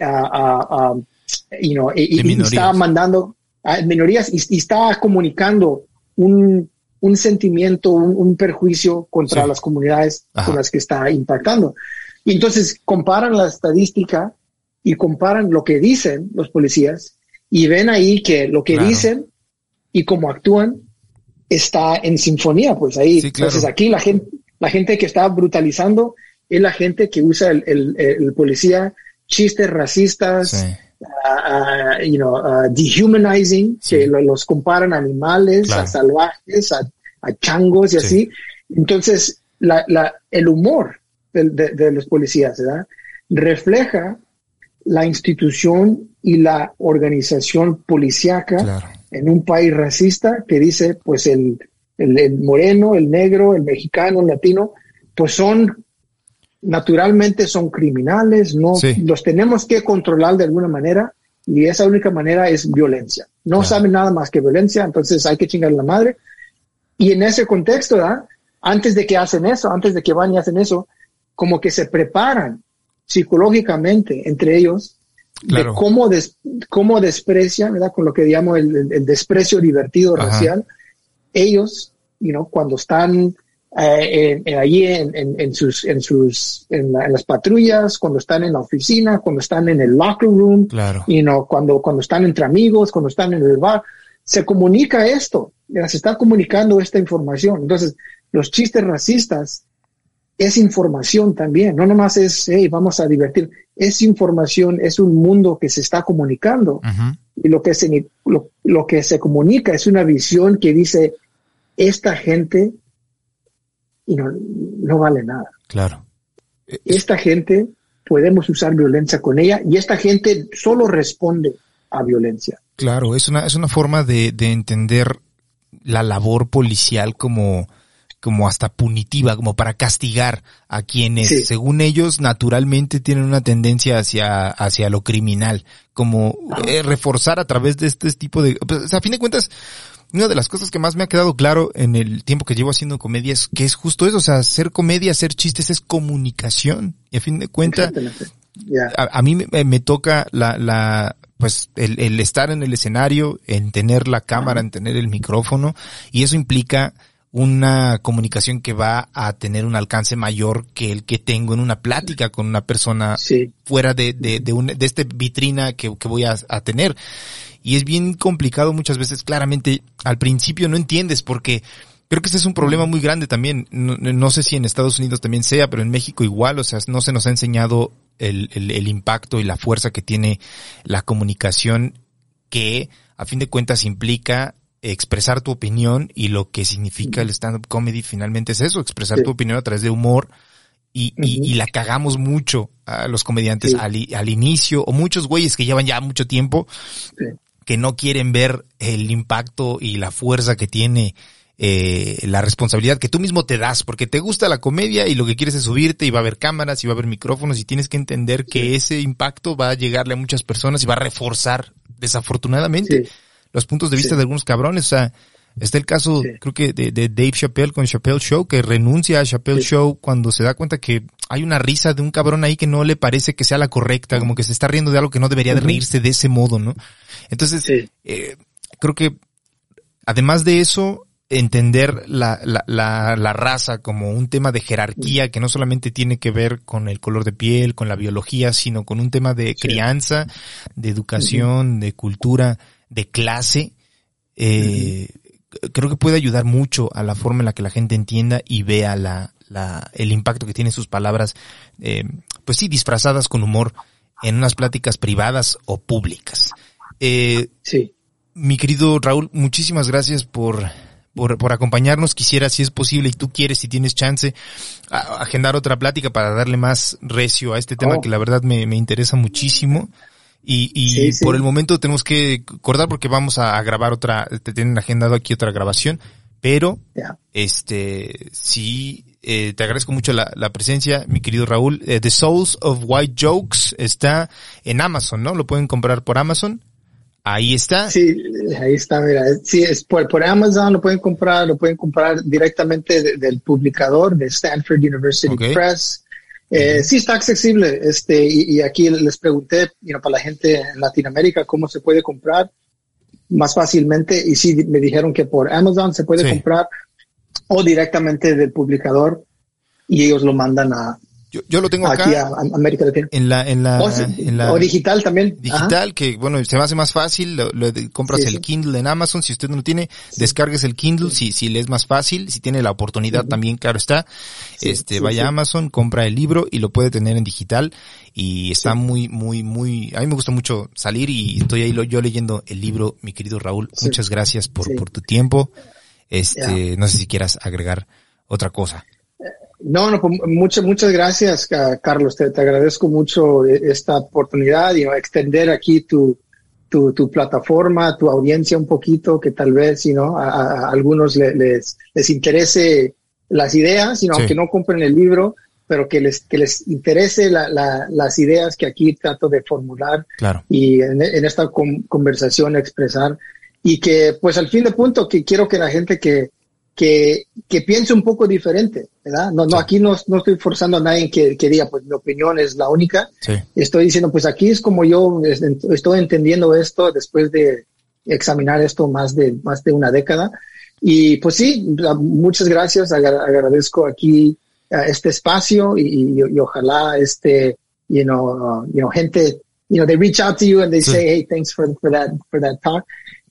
y, está mandando a minorías y, está comunicando un, un sentimiento, un, perjuicio contra las comunidades con las que está impactando. Y entonces comparan la estadística y comparan lo que dicen los policías y ven ahí que lo que dicen y cómo actúan está en sinfonía, pues ahí. Entonces aquí la gente, la gente que está brutalizando es la gente que usa el, el, policía chistes racistas, you know, dehumanizing, que los comparan a animales, a salvajes, a, changos y así. Entonces, la, la, el humor de, de, los policías, ¿verdad? Refleja la institución y la organización policíaca en un país racista que dice, pues el, el, moreno, el negro, el mexicano, el latino, pues son naturalmente son criminales, no los tenemos que controlar de alguna manera y esa única manera es violencia. No saben nada más que violencia, entonces hay que chingar la madre. Y en ese contexto, antes de que hacen eso, antes de que van y hacen eso, como que se preparan psicológicamente entre ellos de cómo, cómo desprecian, ¿verdad? Con lo que llamo el, el, desprecio divertido racial, ellos, you know, cuando están eh, en, allí en, en, sus, en sus, en, las patrullas, cuando están en la oficina, cuando están en el locker room, claro. you know, cuando, cuando están entre amigos, cuando están en el bar, se comunica esto, se está comunicando esta información. Entonces, los chistes racistas es información también, no nomás es, hey, vamos a divertir, es información, es un mundo que se está comunicando. Y lo que, se, lo, que se comunica es una visión que dice, esta gente y no, no vale nada. Claro. Esta gente podemos usar violencia con ella y esta gente solo responde a violencia. Claro, es una, es una forma de, de entender la labor policial como, como hasta punitiva, como para castigar a quienes, según ellos, naturalmente tienen una tendencia hacia, hacia lo criminal, como eh, reforzar a través de este tipo de, pues, a fin de cuentas, una de las cosas que más me ha quedado claro en el tiempo que llevo haciendo comedia es que es justo eso, o sea, hacer comedia, hacer chistes es comunicación. Y a fin de cuentas, a, mí me, toca la, la, pues el, el estar en el escenario, en tener la cámara, en tener el micrófono, y eso implica una comunicación que va a tener un alcance mayor que el que tengo en una plática con una persona fuera de, de, de, un, de este vitrina que, que voy a, a, tener. Y es bien complicado muchas veces, claramente, al principio no entiendes porque creo que ese es un problema muy grande también. No, no sé si en Estados Unidos también sea, pero en México igual, o sea, no se nos ha enseñado el, el, el impacto y la fuerza que tiene la comunicación que a fin de cuentas implica expresar tu opinión y lo que significa el stand-up comedy finalmente es eso, expresar tu opinión a través de humor y, y, la cagamos mucho a los comediantes al, al, inicio o muchos güeyes que llevan ya mucho tiempo que no quieren ver el impacto y la fuerza que tiene eh, la responsabilidad que tú mismo te das, porque te gusta la comedia y lo que quieres es subirte y va a haber cámaras y va a haber micrófonos y tienes que entender que ese impacto va a llegarle a muchas personas y va a reforzar desafortunadamente los puntos de vista de algunos cabrones. O sea, está el caso, creo que de, de, Dave Chappelle con Chappelle Show, que renuncia a Chappelle Show cuando se da cuenta que hay una risa de un cabrón ahí que no le parece que sea la correcta, como que se está riendo de algo que no debería de reírse de ese modo, ¿no? Entonces, eh, creo que además de eso, entender la, la, la, la, raza como un tema de jerarquía que no solamente tiene que ver con el color de piel, con la biología, sino con un tema de crianza, de educación, de cultura, de clase, eh, creo que puede ayudar mucho a la forma en la que la gente entienda y vea la, la, el impacto que tienen sus palabras, eh, pues sí, disfrazadas con humor en unas pláticas privadas o públicas. Eh, sí. Mi querido Raúl, muchísimas gracias por, por, por, acompañarnos. Quisiera, si es posible y tú quieres, si tienes chance, agendar otra plática para darle más recio a este tema oh. que la verdad me, me interesa muchísimo. Y, y por el momento tenemos que cortar porque vamos a, grabar otra, te tienen agendado aquí otra grabación, pero este sí eh, te agradezco mucho la, la, presencia, mi querido Raúl. Eh, The Souls of White Jokes está en Amazon, ¿no? Lo pueden comprar por Amazon. Ahí está. Sí, ahí está, mira. Sí, es por, por Amazon lo pueden comprar, lo pueden comprar directamente del publicador de Stanford University Press. Eh, sí está accesible, este, y, aquí les pregunté, you para la gente en Latinoamérica cómo se puede comprar más fácilmente, y sí me dijeron que por Amazon se puede comprar o directamente del publicador y ellos lo mandan a, yo, yo lo tengo acá. Aquí a, América Latina. En la, en la, o, en la, o digital también. Digital, que bueno, se me hace más fácil. Lo, lo compras el Kindle en Amazon. Si usted no lo tiene, descargues el Kindle. Si, si le es más fácil, si tiene la oportunidad también, claro está. este, vaya a Amazon, compra el libro y lo puede tener en digital. Y está muy, muy, muy, a mí me gusta mucho salir y estoy ahí yo leyendo el libro, mi querido Raúl. Muchas gracias por, por tu tiempo. Este, no sé si quieras agregar otra cosa. No, no, pues, muchas, muchas gracias, Carlos. Te, agradezco mucho e, esta oportunidad y extender aquí tu, tu, tu, plataforma, tu audiencia un poquito, que tal vez, a, algunos les, les interese las ideas, sino aunque no compren el libro, pero que les, que les interese la, la, las ideas que aquí trato de formular claro. y en, en esta conversación expresar. Y que, pues al fin de punto, que quiero que la gente que, que, que piense un poco diferente, ¿verdad? No, no, aquí no, no estoy forzando a nadie que, que diga, pues mi opinión es la única. Sí. Estoy diciendo, pues aquí es como yo estoy entendiendo esto después de examinar esto más de, más de una década. Y pues sí, muchas gracias, agradezco aquí este espacio y, y, ojalá este, you know, uh, you know, gente, you know, they reach out to you and they sí. say, hey, thanks for, for that, for that talk.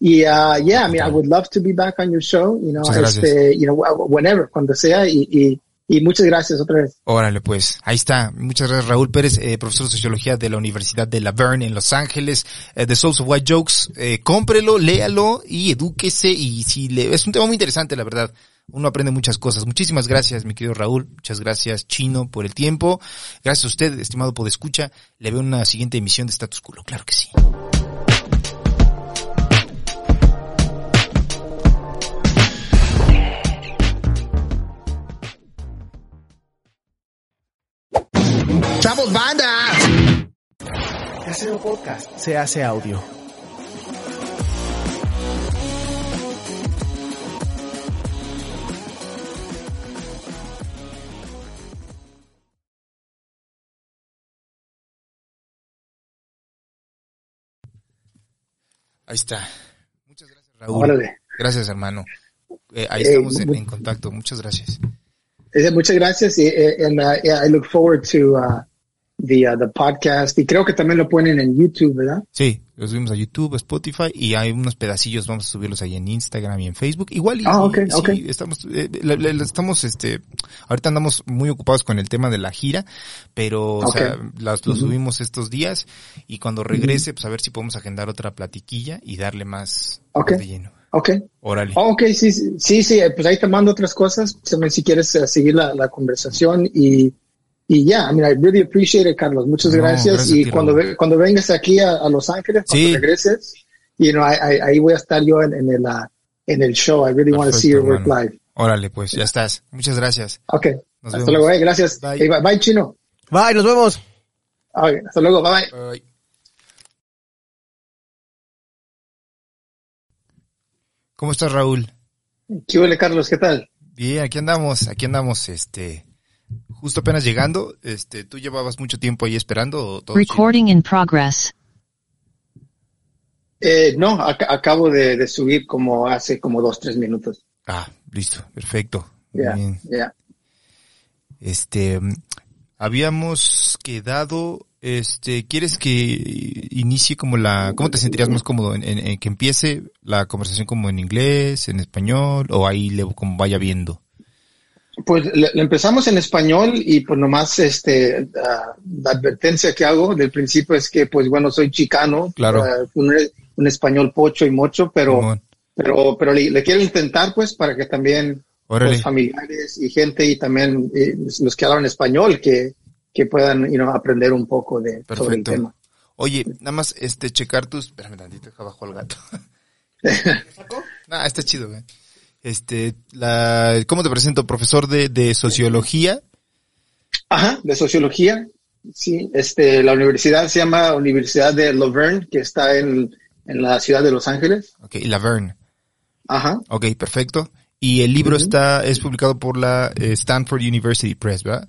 Y, uh, yeah, I mean, I would love to be back on your show, you know, este, you know, whenever, cuando sea, y, y, y, muchas gracias otra vez. Órale, pues, ahí está. Muchas gracias, Raúl Pérez, eh, profesor de Sociología de la Universidad de La Verne en Los Ángeles, eh, The Souls of White Jokes. Eh, cómprelo, léalo y edúquese, y si le, es un tema muy interesante, la verdad. Uno aprende muchas cosas. Muchísimas gracias, mi querido Raúl. Muchas gracias, Chino, por el tiempo. Gracias a usted, estimado Podescucha. Le veo una siguiente emisión de Status Culo. Claro que sí. ¡Chavos, banda! Casero Podcast se hace audio. Ahí está. Muchas gracias, Raúl. Órale. Gracias, hermano. Eh, ahí estamos en, en, contacto. Muchas gracias. Muchas gracias. And uh, I look forward to uh, vía the podcast y creo que también lo ponen en YouTube, ¿verdad? Sí, lo subimos a YouTube, Spotify y hay unos pedacillos, vamos a subirlos ahí en Instagram y en Facebook. Igual y, ah, okay, sí, estamos, eh, estamos, este, ahorita andamos muy ocupados con el tema de la gira, pero, o sea, las, lo subimos estos días y cuando regrese, pues a ver si podemos agendar otra platiquilla y darle más, okay. de lleno. Ok. Órale. Oh, ok, sí, sí, sí, pues ahí te mando otras cosas, si quieres eh, seguir la, la conversación y, y ya, yeah, I mean, I really appreciate it, Carlos. Muchas gracias. y cuando, cuando vengas aquí a, Los Ángeles, cuando regreses, you know, ahí voy a estar yo en, en el, uh, en el show. I really want to see your work live. Órale, pues, ya estás. Muchas gracias. Ok. hasta luego, eh, gracias. Bye. bye. Chino. Bye, nos vemos. Okay, hasta luego, bye. bye. ¿Cómo estás, Raúl? ¿Qué huele, Carlos? ¿Qué tal? Bien, aquí andamos, aquí andamos, este, justo apenas llegando, este, ¿tú llevabas mucho tiempo ahí esperando? todo Recording in progress. Eh, no, acabo de, subir como hace como dos, tres minutos. Ah, listo, perfecto. Ya, Este, habíamos quedado, este, ¿quieres que inicie como la, cómo te sentirías más cómodo en, que empiece la conversación como en inglés, en español, o ahí le, como vaya viendo? Pues le, empezamos en español y pues nomás este la advertencia que hago del principio es que pues bueno soy chicano, claro. un, español pocho y mocho, pero pero pero le, quiero intentar pues para que también los familiares y gente y también eh, los que hablan español que, que puedan you know, aprender un poco de sobre el tema. Oye, nada más este checar tus, espérame tantito, abajo al gato. nah, está chido, güey. Este, la, ¿cómo te presento? Profesor de, de sociología. Ajá, de sociología. Sí, este, la universidad se llama Universidad de Laverne, que está en, en la ciudad de Los Ángeles. Ok, Laverne. Ajá. Ok, perfecto. Y el libro está, es publicado por la eh, Stanford University Press, ¿verdad?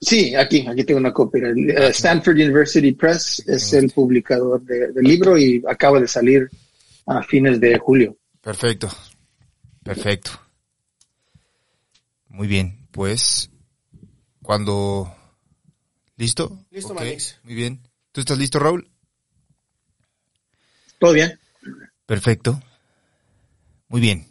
Sí, aquí, aquí tengo una copia. Eh, Stanford University Press es el publicador del libro y acaba de salir a fines de julio. Perfecto. Perfecto. Muy bien, pues cuando... ¿Listo? Listo, Muy bien. ¿Tú estás listo, Raúl? Todo bien. Perfecto. Muy bien.